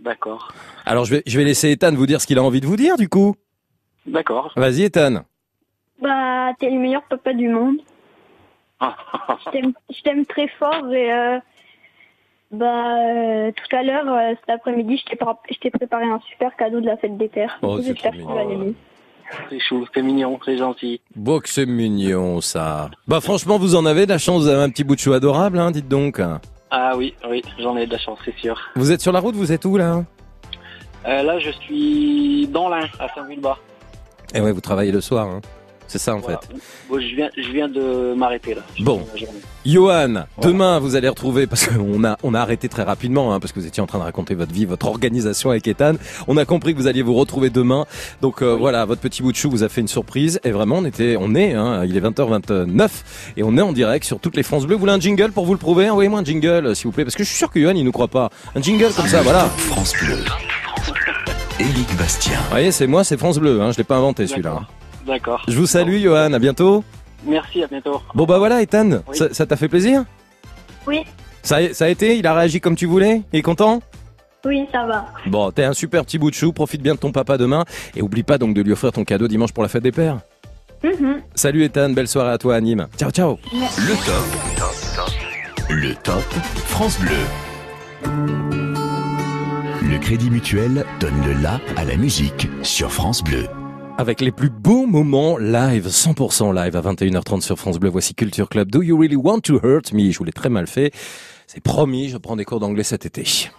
D'accord. Alors, je vais, je vais laisser Ethan vous dire ce qu'il a envie de vous dire, du coup. D'accord. Vas-y, Ethan. Bah, t'es le meilleur papa du monde. *laughs* Je t'aime- très fort et euh, bah euh, tout à l'heure, euh, cet après-midi, je t'ai pré- je t'ai préparé un super cadeau de la fête des pères. Oh, c'est J'espère trop que tu vas mignon. l'aimer. C'est chou, c'est mignon, c'est gentil. Bon, que c'est mignon, ça. Bah, franchement, vous en avez de la chance. Vous avez un petit bout de chou adorable, hein, dites donc. Ah oui, oui, j'en ai de la chance, c'est sûr. Vous êtes sur la route, vous êtes où, là? Euh, là, je suis dans l'Ain, à Saint-Vulbas. Et ouais, vous travaillez le soir. Hein. C'est ça en Voilà. fait. Bon, je viens, je viens de m'arrêter là. Je Bon. Johan, demain vous allez retrouver, parce qu'on a, on a arrêté très rapidement, hein, parce que vous étiez en train de raconter votre vie, votre organisation avec Ethan. On a compris que vous alliez vous retrouver demain. Donc euh, voilà, votre petit bout de chou vous a fait une surprise. Et vraiment, on était, on est, hein, il est 20h29 et on est en direct sur toutes les France Bleues. Vous voulez un jingle pour vous le prouver? Envoyez-moi un jingle, s'il vous plaît, parce que je suis sûr que Johan il nous croit pas. Un jingle comme ça, voilà. France Bleu. Éric Bastien. Vous voyez, c'est moi, c'est France Bleu. Hein, je l'ai pas inventé celui-là. D'accord. Je vous salue, Johan. À bientôt. Merci, à bientôt. Bon bah voilà, Ethan, Oui. ça ça t'a fait plaisir Oui, ça, a- ça a été Il a réagi comme tu voulais Il est content oui, ça va. Bon, t'es un super petit bout de chou, profite bien de ton papa demain et oublie pas donc de lui offrir ton cadeau dimanche pour la fête des pères. Mhm. Salut Ethan, belle soirée à toi à Nîmes. Ciao ciao. Le top. Le top France Bleu. Le Crédit Mutuel donne le la à la musique sur France Bleu. Avec les plus beaux moments live, 100% live à 21h30 sur France Bleu, voici Culture Club. Do you really want to hurt me? Je vous l'ai très mal fait. C'est promis, je prends des cours d'anglais cet été.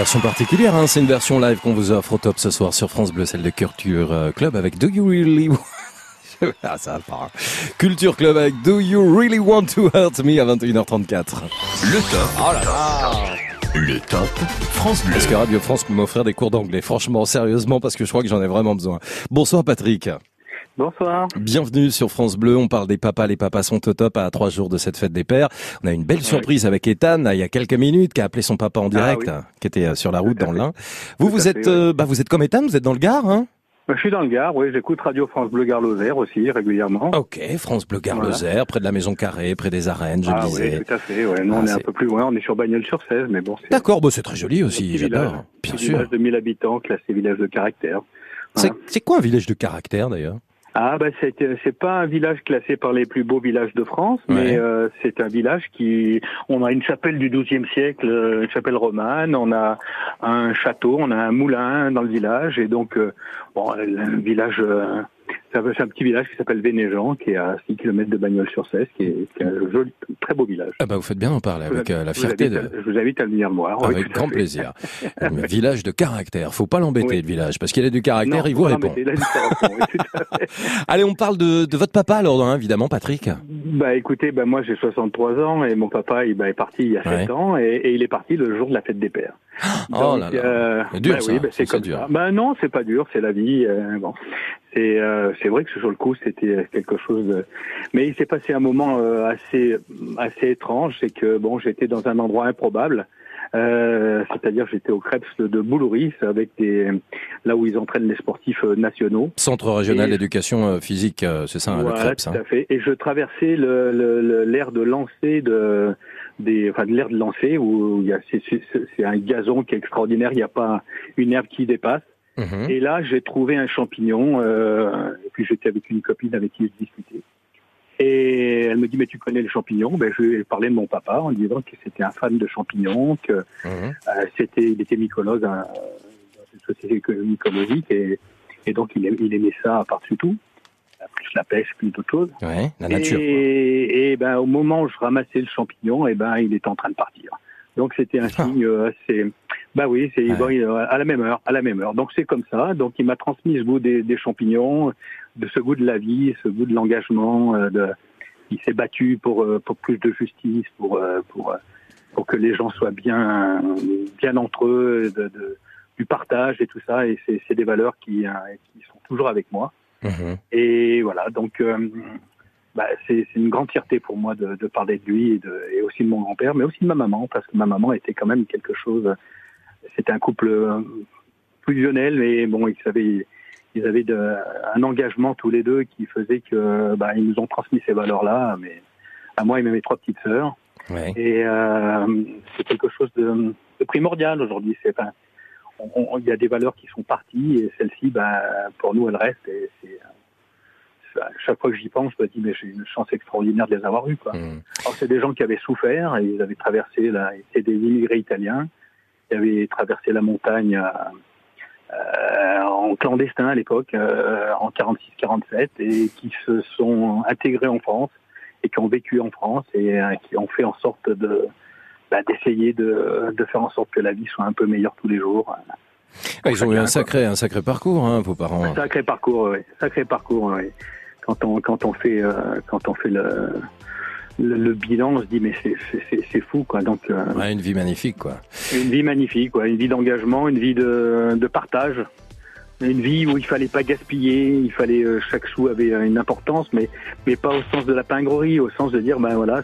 Version particulière, hein c'est une version live qu'on vous offre au top ce soir sur France Bleu, celle de Culture euh, Club avec Do You Really *laughs* Ah, ça part. Culture Club avec Do You Really Want to Hurt Me à 21h34. Le top. Oh là là. Le top France Bleu. Est-ce que Radio France peut m'offrir des cours d'anglais Franchement, sérieusement, parce que je crois que j'en ai vraiment besoin. Bonsoir Patrick. Bonsoir. Bienvenue sur France Bleu. On parle des papas. Les papas sont au top à trois jours de cette fête des pères. On a une belle surprise avec Ethan il y a quelques minutes qui a appelé son papa en direct, Ah qui était euh, sur la route dans l'Ain. Vous, vous êtes, fait, euh, bah, vous êtes comme Ethan, vous êtes dans le Gard, hein? Je suis dans le Gard, oui, j'écoute Radio France Bleu Gare Lozère aussi régulièrement. Ok, France Bleu Voilà. Lozère, près de la Maison Carrée, près des arènes, je ah disais. oui, tout à fait. Ouais. Nous, Ah, on est un peu plus loin, on est sur Bagnols-sur-Cèze, mais bon, D'accord, bah, c'est très joli aussi, j'adore. Bien sûr. village de 1000 habitants, classé village de caractère. C'est quoi un village de caractère d'ailleurs? Ah bah c'est c'est pas un village classé par les plus beaux villages de France, mais euh, c'est un village qui on a une chapelle du XIIe siècle, euh, une chapelle romane, on a un château, on a un moulin dans le village et donc euh, bon le village euh, c'est un, petit village qui s'appelle Vénéjean, qui est à 6 km de Bagnols-sur-Cèze, qui est, qui est un joli, très beau village. Ah bah vous faites bien d'en parler avec euh, la fierté de... à- je vous invite à le venir voir. Avec grand plaisir. Un *laughs* village de caractère. Faut pas l'embêter, Oui. le village, parce qu'il a du caractère, Non, il vous répond. il a oui, à fait. *laughs* Allez, on parle de, de votre papa alors, hein, évidemment, Patrick. Bah écoutez, bah moi j'ai 63 ans et mon papa il bah, est parti il y a 7 Ouais. ans et, et il est parti le jour de la fête des pères. Oh là là. euh, C'est dur, bah ça. oui, bah, c'est Ça, c'est comme dur. ça. Bah non, c'est pas dur, c'est la vie. euh, bon, c'est euh, c'est vrai que sur le coup c'était quelque chose. De... Mais il s'est passé un moment euh, assez assez étrange, c'est que bon j'étais dans un endroit improbable. Euh, c'est-à-dire j'étais au Krebs de Boulouris avec des là où ils entraînent les sportifs euh, nationaux. Centre régional d'éducation euh, physique, euh, c'est ça, hein, le Voilà, Krebs. tout hein. à fait. Et je traversais le, le, le- l'air de lancer de des, enfin de l'air de lancer où il y a c'est un gazon qui est extraordinaire. Il n'y a pas une herbe qui dépasse. Mhm. Et là, j'ai trouvé un champignon. Euh, et puis j'étais avec une copine avec qui je discutais. Et elle me dit mais tu connais le champignon? Ben je lui ai parlé de mon papa en disant que c'était un fan de champignons, que Mhm. euh, c'était, il était mycologue hein, dans une société mycologique et, et donc il, aim- il aimait ça par-dessus tout, plus la pêche, plus d'autres choses. Ouais, la nature. Et, et ben au moment où je ramassais le champignon, et ben il était en train de partir. Donc c'était un signe euh, assez. Bah oui, c'est bon, il- à la même heure, à la même heure. Donc c'est comme ça. Donc il m'a transmis ce goût des, des champignons, de ce goût de la vie, ce goût de l'engagement. euh, de, il s'est battu pour euh, pour plus de justice, pour euh, pour euh, pour que les gens soient bien bien entre eux, de, de- du partage et tout ça. Et c'est des valeurs qui euh, qui sont toujours avec moi. Mhm. Et voilà, donc euh, bah, c'est une grande fierté pour moi de, de parler de lui et, de, et aussi de mon grand-père, mais aussi de ma maman, parce que ma maman était quand même quelque chose. C'était un couple euh, fusionnel, mais bon, ils avaient, ils avaient de, un engagement tous les deux qui faisait que bah, ils nous ont transmis ces valeurs-là, mais à moi et mes trois petites sœurs. Ouais. Et euh, c'est quelque chose de, de primordial aujourd'hui. C'est il y a des valeurs qui sont parties et celles-ci, ben, pour nous, elles restent. Et c'est, chaque fois que j'y pense, je me dis, mais j'ai une chance extraordinaire de les avoir eues. Quoi. Mhm. Alors, c'est des gens qui avaient souffert et ils avaient traversé, c'était des immigrés italiens qui avaient traversé la montagne euh, euh, en clandestin à l'époque, euh, en 46-47, et qui se sont intégrés en France et qui ont vécu en France et euh, qui ont fait en sorte de bah, d'essayer de, de faire en sorte que la vie soit un peu meilleure tous les jours. Ah, ils ont eu un sacré, un sacré parcours, hein, vos parents. Sacré parcours, oui. Sacré parcours, oui. Quand on quand on fait euh, quand on fait le, le le bilan, on se dit mais c'est fou quoi. Donc euh, Ouais, une vie magnifique, quoi. une vie magnifique, quoi. Une vie d'engagement, une vie de de partage, une vie où il fallait pas gaspiller, il fallait euh, chaque sou avait une importance, mais mais pas au sens de la pingrerie, au sens de dire ben voilà,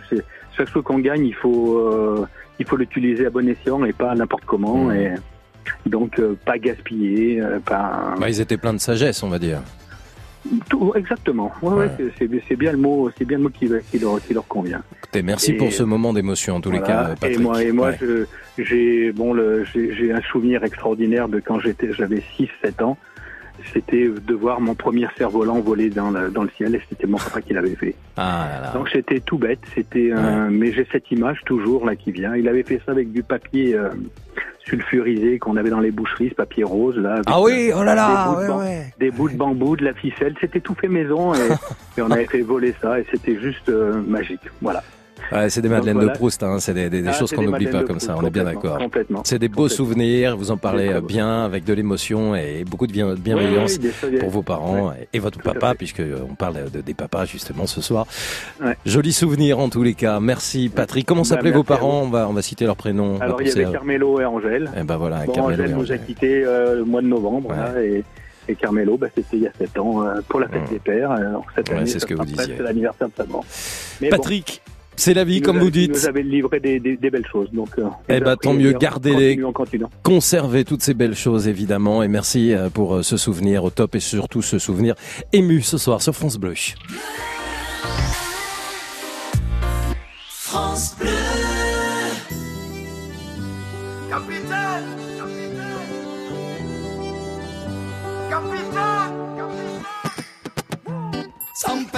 chaque sou qu'on gagne, il faut euh, il faut l'utiliser à bon escient et pas n'importe comment et donc pas gaspiller, pas Bah, ils étaient pleins de sagesse, on va dire. Tout, exactement. Ouais, ouais, c'est- bien le mot, c'est bien le mot qui, qui leur qui leur convient. Écoutez, merci Et- pour ce moment d'émotion, en tous les cas, Patrick. Et moi, et moi, Ouais. je- j'ai bon, j'ai j'ai un souvenir extraordinaire de quand j'étais, j'avais 6-7 ans. C'était de voir mon premier cerf-volant voler dans le, dans le ciel, et c'était mon papa qui l'avait fait. Ah là là. Donc c'était tout bête, c'était, mais j'ai cette image toujours là qui vient. Il avait fait ça avec du papier euh, sulfurisé qu'on avait dans les boucheries, ce papier rose là. Ah oui, oh là là, des bouts de ouais, ban- ouais. des bouts de bambou, de la ficelle, c'était tout fait maison et, *laughs* et on avait fait voler ça et c'était juste euh, magique. Voilà. Ouais, c'est des Madeleines voilà. de Proust, hein, c'est des, des- des Ah, choses c'est qu'on n'oublie pas comme ça, on est bien d'accord. C'est des beaux souvenirs, vous en parlez euh, bien, avec de l'émotion et beaucoup de bien- bienveillance Oui, oui, pour vos parents ouais, et votre tout papa, puisque euh, parle de, des papas justement ce soir. Ouais. Joli souvenir en tous les cas. Merci Patrick. Comment Bah, s'appelaient vos parents? on va, on va citer leurs prénoms. Alors il y avait à- Carmelo et Angèle. Eh ben voilà, Bon, Carmelo Angèle et nous a quittés euh, le mois de novembre là, et, et Carmelo, bah, c'était il y a 7 ans euh, pour la fête des pères. Alors, cette. Ouais, année, c'est ce que vous disiez. l'anniversaire de sa mort. Mais Patrick, c'est la vie comme a- vous dites. nous avait livré des, des, des belles choses. Donc, euh, Eh ben a tant mieux, les- gardez-les, conservez toutes ces belles choses évidemment et merci euh, pour euh, ce souvenir au top et surtout ce souvenir ému ce soir sur France Bleu. France Bleu.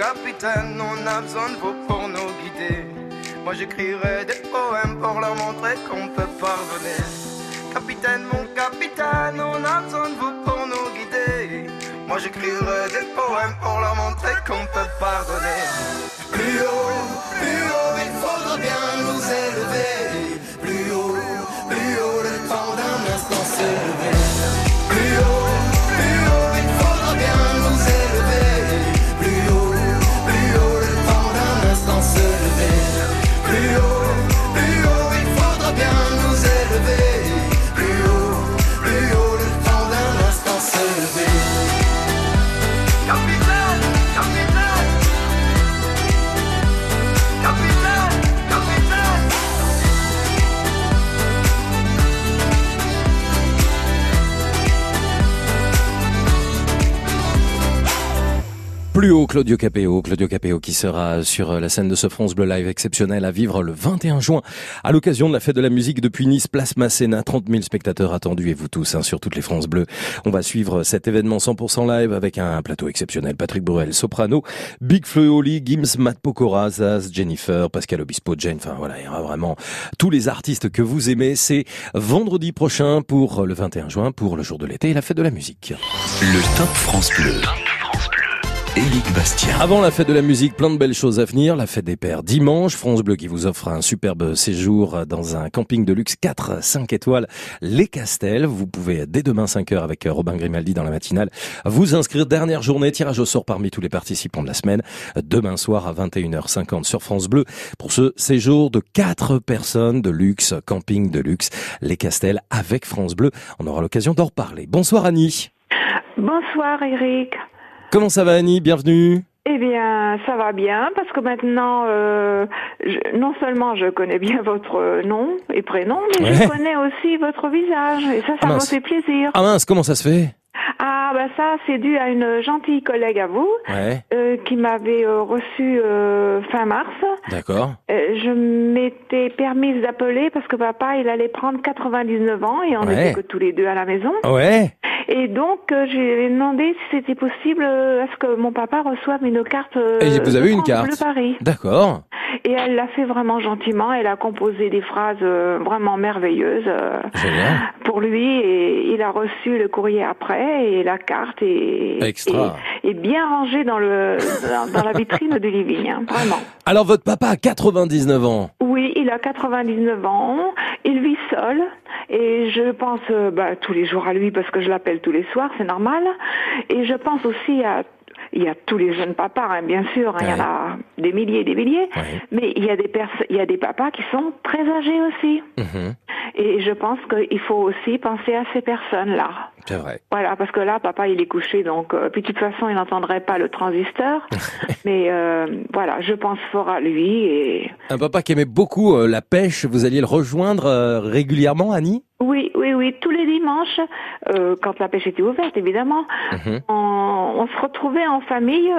Capitaine, on a besoin de vous pour nous guider. Moi j'écrirai des poèmes pour leur montrer qu'on peut pardonner. Capitaine, mon capitaine, on a besoin de vous pour nous guider. Moi j'écrirai des poèmes pour leur montrer qu'on peut pardonner. Plus haut, plus haut, il faudra bien nous élever. Plus haut, plus haut, le temps d'un instant se Plus haut, Claudio Capéo. Claudio Capéo qui sera sur la scène de ce France Bleu Live exceptionnel à vivre le 21 juin à l'occasion de la fête de la musique depuis Nice, place Masséna. 30 000 spectateurs attendus et vous tous hein, sur toutes les France Bleues. On va suivre cet événement 100% live avec un plateau exceptionnel. Patrick Bruel, soprano, Big Flo Oli, Gims, Matt Pokora, Zaz, Jennifer, Pascal Obispo, Jane. Enfin voilà, il y aura vraiment tous les artistes que vous aimez. C'est vendredi prochain pour le 21 juin pour le jour de l'été et la fête de la musique. Le Top France Bleu. Éric Bastien. Avant la fête de la musique, plein de belles choses à venir. La fête des pères dimanche. France Bleu qui vous offre un superbe séjour dans un camping de luxe 4, 5 étoiles, les Castels. Vous pouvez dès demain 5 heures avec Robin Grimaldi dans la matinale vous inscrire. Dernière journée, tirage au sort parmi tous les participants de la semaine. Demain soir à 21h50 sur France Bleu pour ce séjour de 4 personnes de luxe, camping de luxe, les Castels avec France Bleu. On aura l'occasion d'en reparler. Bonsoir Annie. Bonsoir Eric. Comment ça va Annie? Bienvenue. Eh bien, ça va bien parce que maintenant, euh, je- non seulement je connais bien votre nom et prénom, mais Ouais. je connais aussi votre visage. Et ça, ça Ah me fait plaisir. Ah mince, comment ça se fait? Ah, bah ça, c'est dû à une gentille collègue à vous Ouais, euh, qui m'avait euh, reçu euh, fin mars. d'accord. Euh, je m'étais permise d'appeler parce que papa, il allait prendre 99 ans et on Ouais. n'était que tous les deux à la maison. Ouais. Et donc, euh, j'ai demandé si c'était possible euh, à ce que mon papa reçoive une carte. Et vous avez de une carte Paris. D'accord. Et elle l'a fait vraiment gentiment. Elle a composé des phrases euh, vraiment merveilleuses euh, pour lui. Et il a reçu le courrier après et la carte est, Extra. est, est bien rangée dans, le, dans, dans la vitrine du living. hein, vraiment. Alors votre papa a 99 ans. Oui, il a 99 ans, il vit seul et je pense euh, bah, tous les jours à lui parce que je l'appelle tous les soirs, c'est normal. Et je pense aussi à il y a tous les jeunes papas, hein, bien sûr, hein, il y en a des milliers et des milliers, mais il y a des il y a des papas qui sont très âgés aussi. Mhm. Et je pense qu'il faut aussi penser à ces personnes-là. C'est vrai. Voilà, parce que là, papa, il est couché, donc, euh, puis de toute façon, il n'entendrait pas le transistor. *laughs* mais euh, voilà, je pense fort à lui et Un papa qui aimait beaucoup euh, la pêche, vous alliez le rejoindre régulièrement, Annie? Oui, oui, oui, tous les dimanches, quand la pêche était ouverte, évidemment, Mhm. on, on se retrouvait en famille.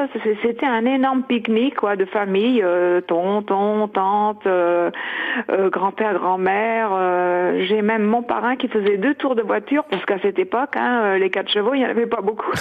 C'était un énorme pique-nique, quoi, de famille, tonton, tante, grand-père, grand-mère. J'ai même mon parrain qui faisait deux tours de voiture, parce qu'à cette époque, euh, les quatre chevaux, il n'y en avait pas beaucoup.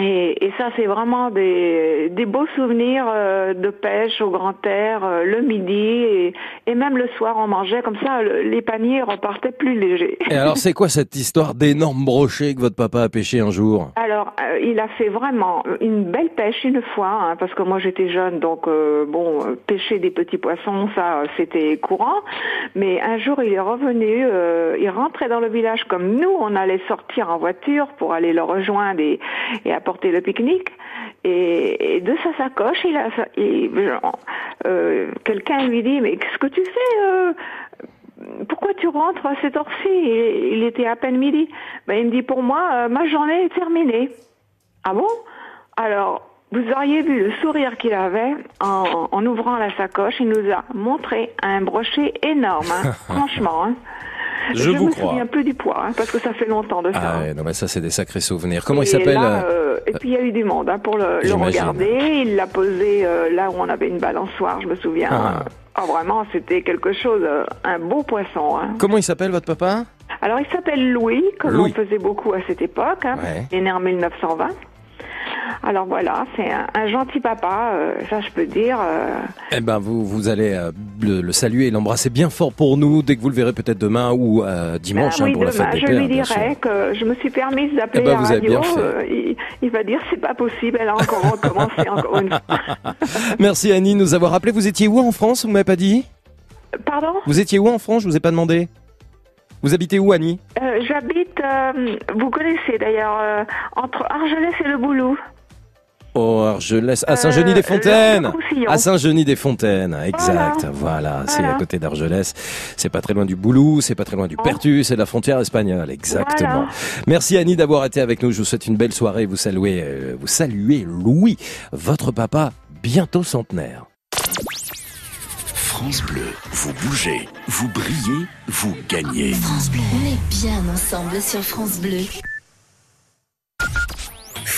Et, et ça, c'est vraiment des, des beaux souvenirs euh, de pêche au grand air, euh, le midi, et, et même le soir, on mangeait comme ça, le- les paniers repartaient plus légers. Et alors c'est quoi cette histoire d'énorme brochet que votre papa a pêché un jour? Alors, euh, il a fait vraiment une belle pêche une fois, hein, parce que moi j'étais jeune, donc euh, bon, pêcher des petits poissons, ça, c'était courant. Mais un jour, il est revenu, euh, il rentrait dans le village comme nous, on allait sortir en voiture pour aller le rejoindre et, et apporter le pique-nique. Et, et de sa sacoche, il a, il- euh, quelqu'un lui dit, mais qu'est-ce que tu fais euh, pourquoi tu rentres à cette heure-ci? Il, il était à peine midi. Ben, il me dit, pour moi, euh, ma journée est terminée. Ah bon? Alors, vous auriez vu le sourire qu'il avait en, en ouvrant la sacoche. Il nous a montré un brochet énorme, hein, *laughs* franchement. hein. Je vous me crois. souviens plus du poids, hein, parce que ça fait longtemps de ça. Ah ouais, non mais ça c'est des sacrés souvenirs. Comment il s'appelle là, euh, euh, Et puis il y a eu du monde hein, pour le, regarder. Il l'a posé euh, là où on avait une balançoire, je me souviens. Ah. Ah, vraiment, c'était quelque chose, un beau poisson. hein. Comment il s'appelle votre papa? Alors, il s'appelle Louis, comme Louis. on faisait beaucoup à cette époque. hein. Ouais. Il est né en 1920. Alors voilà, c'est un, un gentil papa, euh, ça je peux dire. euh, Eh ben vous vous allez euh, le, le saluer et l'embrasser bien fort pour nous dès que vous le verrez peut-être demain ou dimanche ah hein, pour la demain, fête des je pères. lui dirai que je me suis permise d'appeler Eh ben, la vous radio. il, il va dire c'est pas possible, elle a encore recommencé encore une fois. *laughs* Merci Annie de nous avoir appelé. Vous étiez où en France Vous m'avez pas dit? Pardon? Vous étiez où en France Je vous ai pas demandé. Vous habitez où Annie? Euh, J'habite, euh, vous connaissez d'ailleurs, euh, entre Argelès et le Boulou. Oh, Argelès, à Euh, Saint-Genis-des-Fontaines. Langue-de-Roussillon. À Saint-Genis-des-Fontaines, exact. Voilà, c'est Voilà. à côté d'Argelès. C'est pas très loin du Boulou, c'est pas très loin du Pertu, c'est de la frontière espagnole, exactement. Voilà. Merci Annie d'avoir été avec nous. Je vous souhaite une belle soirée. Vous saluez, euh, vous saluez Louis, votre papa, bientôt centenaire. France Bleu, vous bougez, vous brillez, vous gagnez. France Bleu. On est bien ensemble sur France Bleu.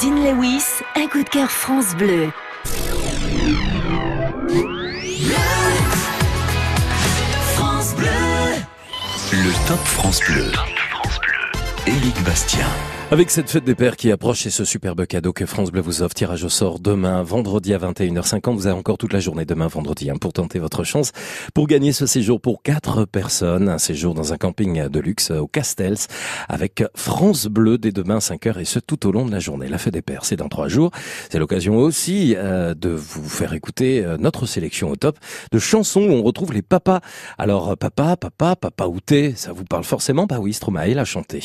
Dean Lewis, un coup de cœur France Bleu. France Bleu. Le Top France Bleu. Éric Bastien. Avec cette fête des pères qui approche et ce superbe cadeau que France Bleu vous offre, tirage au sort demain, vendredi à 21h50. Vous avez encore toute la journée demain, vendredi, hein, pour tenter votre chance pour gagner ce séjour pour quatre personnes. Un séjour dans un camping de luxe au Castels avec France Bleu dès demain 5h et ce tout au long de la journée. La fête des pères, c'est dans trois jours. C'est l'occasion aussi euh, de vous faire écouter euh, notre sélection au top de chansons où on retrouve les papas. Alors, papa, papa, papa outé, ça vous parle forcément? Bah oui, Stromae l'a chanté.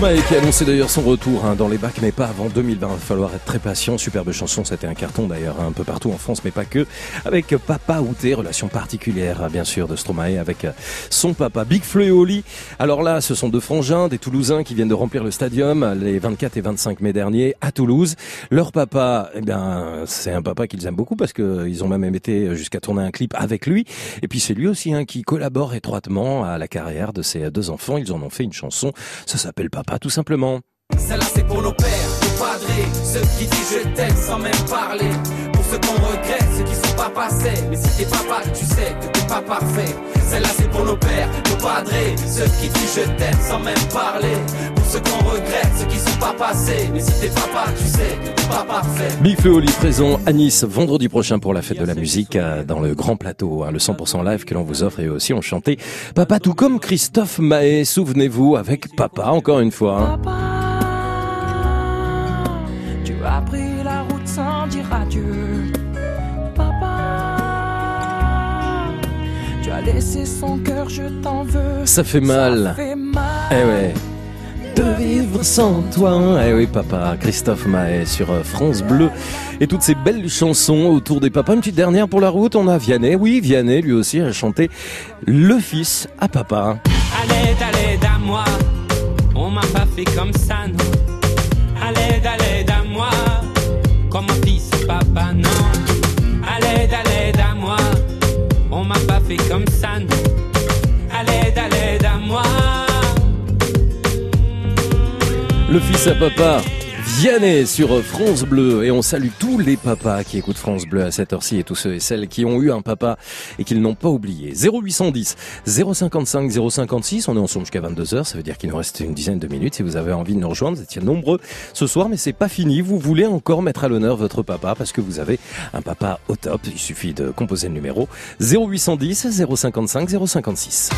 Stromae qui a annoncé d'ailleurs son retour hein, dans les bacs, mais pas avant 2020. Il va falloir être très patient. Superbe chanson, c'était un carton d'ailleurs un peu partout en France, mais pas que. Avec Papa Outé, relation particulière bien sûr de Stromae avec euh, son papa Big Flo et Oli. Alors là, ce sont deux frangins, des Toulousains qui viennent de remplir le stadium les 24 et 25 mai dernier à Toulouse. Leur papa, eh bien, c'est un papa qu'ils aiment beaucoup parce que ils ont même été jusqu'à tourner un clip avec lui. Et puis c'est lui aussi hein, qui collabore étroitement à la carrière de ces deux enfants. Ils en ont fait une chanson. Ça s'appelle Papa tout simplement. Celle-là c'est pour nos pères, nos padrés Ceux qui disent je t'aime sans même parler Pour ceux qu'on regrette, ceux qui sont pas passés Mais si t'es papa, tu sais que pas parfait Celle-là c'est pour nos pères, nos padrés Ceux qui disent je t'aime sans même parler Pour ceux qu'on regrette, ceux qui sont pas passés Mais si t'es papa, tu sais que t'es pas parfait Big Flo et Oli présent à Nice vendredi prochain pour la fête de la musique euh, dans le grand plateau, hein, le 100% live que l'on vous offre et aussi on chantait Papa tout comme Christophe Mahé, souvenez-vous avec Papa encore une fois. hein. Tu as pris la route sans dire adieu. Tu as laissé son cœur, je t'en veux. Ça fait mal. Ça fait mal. Eh ouais. De vivre sans toi. Eh oui, papa. Christophe Mahé sur euh, France Bleu. Et toutes ces belles chansons autour des papas. Une petite dernière pour la route. On a Vianney. Oui, Vianney, lui aussi, a chanté Le fils à papa. À l'aide, à moi, on m'a pas fait comme ça, non. À l'aide, à l'aide à moi, comme mon fils papa, non. Comme ça. À l'aide, à l'aide à moi. Le fils à papa. Vianney sur France Bleu. Et on salue tous les papas qui écoutent France Bleu à cette heure-ci et tous ceux et celles qui ont eu un papa et qu'ils n'ont pas oublié. 0810 055 056, on est ensemble jusqu'à 22h, ça veut dire qu'il nous reste une dizaine de minutes. Si vous avez envie de nous rejoindre, vous étiez nombreux ce soir mais c'est pas fini, vous voulez encore mettre à l'honneur votre papa parce que vous avez un papa au top, il suffit de composer le numéro 0810 055 056.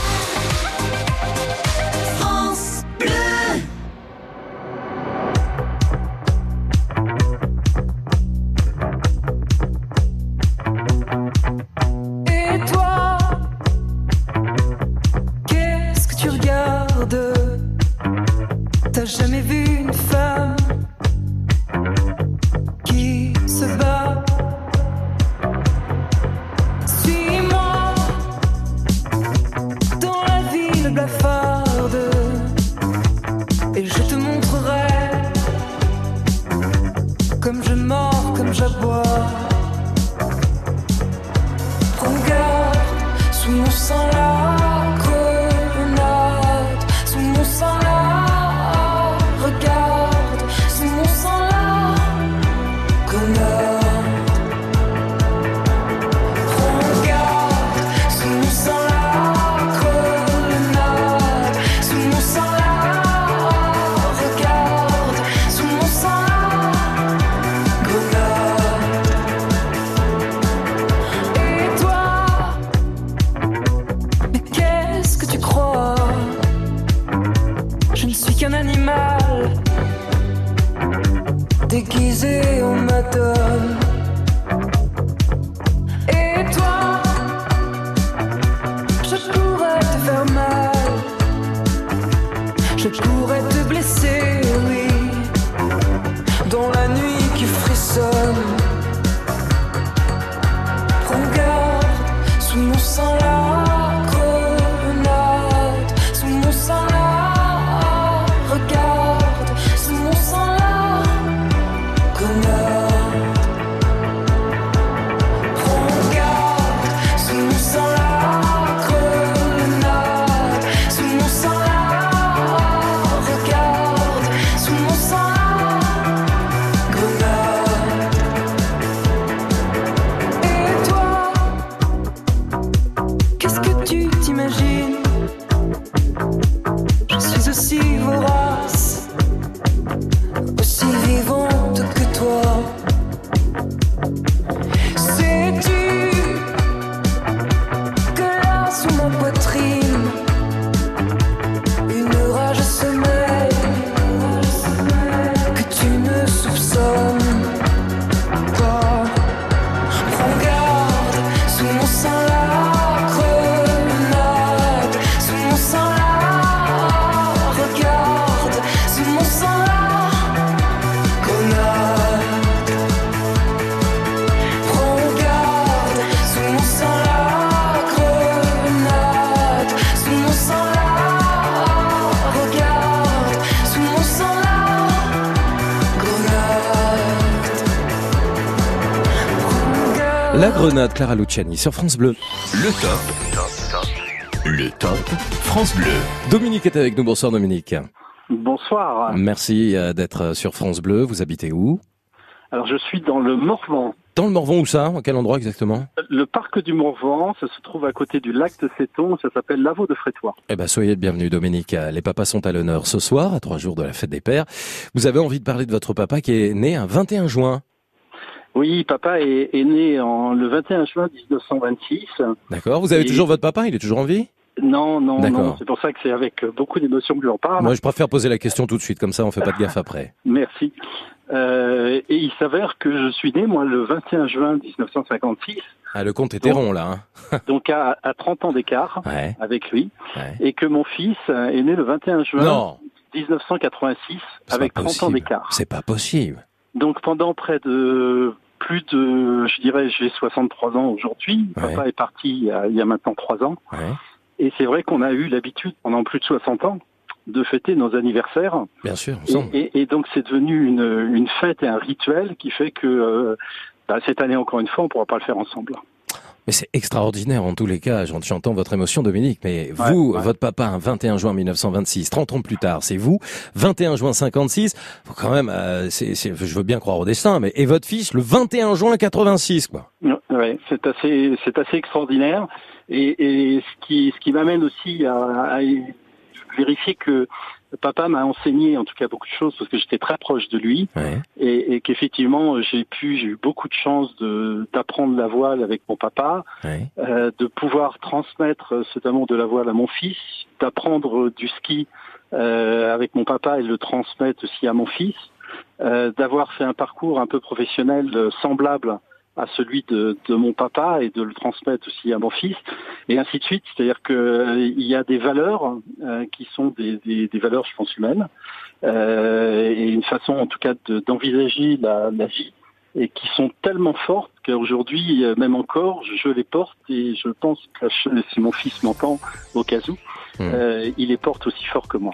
imagine Clara Luciani sur France Bleu. Le top. Le top France Bleu. Dominique est avec nous. Bonsoir Dominique. Bonsoir. Merci euh, d'être sur France Bleu. Vous habitez où? Alors je suis dans le Morvan. Dans le Morvan où ça? À quel endroit exactement? Le parc du Morvan, ça se trouve à côté du lac de Séton, ça s'appelle Lavaux de Frétois. Eh ben soyez le bienvenu Dominique. Les papas sont à l'honneur ce soir, à trois jours de la fête des pères. Vous avez envie de parler de votre papa qui est né un 21 juin. Oui, papa est, est né en, le 21 juin 1926. D'accord. Vous avez Et- toujours votre papa Il est toujours en vie? Non, non, D'accord. non. C'est pour ça que c'est avec beaucoup d'émotion que j'en parle. Moi je préfère poser la question tout de suite, comme ça on fait pas de gaffe après. *laughs* Merci. Euh, et il s'avère que je suis né, moi, le 21 juin 1956, Ah le compte était Donc- rond là. hein. *laughs* donc à, à 30 ans d'écart Ouais. avec lui, Ouais. et que mon fils euh, est né le 21 juin Non. 1986 C'est avec pas 30 ans d'écart. C'est pas possible. Donc pendant près de plus de, je dirais, j'ai 63 ans aujourd'hui. Ouais. Papa est parti il y a, il y a maintenant 3 ans. Ouais. Et c'est vrai qu'on a eu l'habitude pendant plus de 60 ans de fêter nos anniversaires. Bien sûr, Et, ensemble. et- et donc c'est devenu une, une fête et un rituel qui fait que euh, bah, cette année encore une fois on pourra pas le faire ensemble. Mais c'est extraordinaire en tous les cas, j'en- j'entends votre émotion Dominique, mais Ouais, vous, ouais. votre papa, un 21 juin 1926, 30 ans plus tard, c'est vous, 21 juin 56, faut quand même, euh, c'est, c'est- je veux bien croire au destin, mais et votre fils le 21 juin 86, quoi. Ouais, c'est assez, c'est assez extraordinaire. Et, et ce qui, ce qui m'amène aussi à, à vérifier que papa m'a enseigné en tout cas beaucoup de choses parce que j'étais très proche de lui. Et, et qu'effectivement j'ai pu, j'ai eu beaucoup de chance de d'apprendre la voile avec mon papa, euh, de pouvoir transmettre cet amour de la voile à mon fils, d'apprendre du ski euh, avec mon papa et le transmettre aussi à mon fils, euh, d'avoir fait un parcours un peu professionnel euh, semblable à celui de, de mon papa et de le transmettre aussi à mon fils et ainsi de suite. C'est-à-dire que euh, il y a des valeurs euh, qui sont des, des, des valeurs, je pense, humaines euh, et une façon, en tout cas, de- d'envisager la, la vie et qui sont tellement fortes qu'aujourd'hui, euh, même encore, je, les porte et je pense que si mon fils m'entend au cas où, euh, il les porte aussi fort que moi.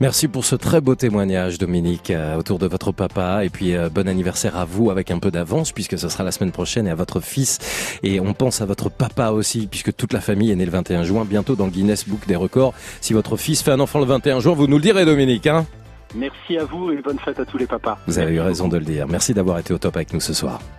Merci pour ce très beau témoignage, Dominique, euh, autour de votre papa. Et puis, euh, bon anniversaire à vous avec un peu d'avance, puisque ce sera la semaine prochaine, et à votre fils. Et on pense à votre papa aussi, puisque toute la famille est née le 21 juin, bientôt dans le Guinness Book des records. Si votre fils fait un enfant le 21 juin, vous nous le direz, Dominique. Hein Merci à vous et bonne fête à tous les papas. vous avez eu raison de le dire. Merci d'avoir été au top avec nous ce soir.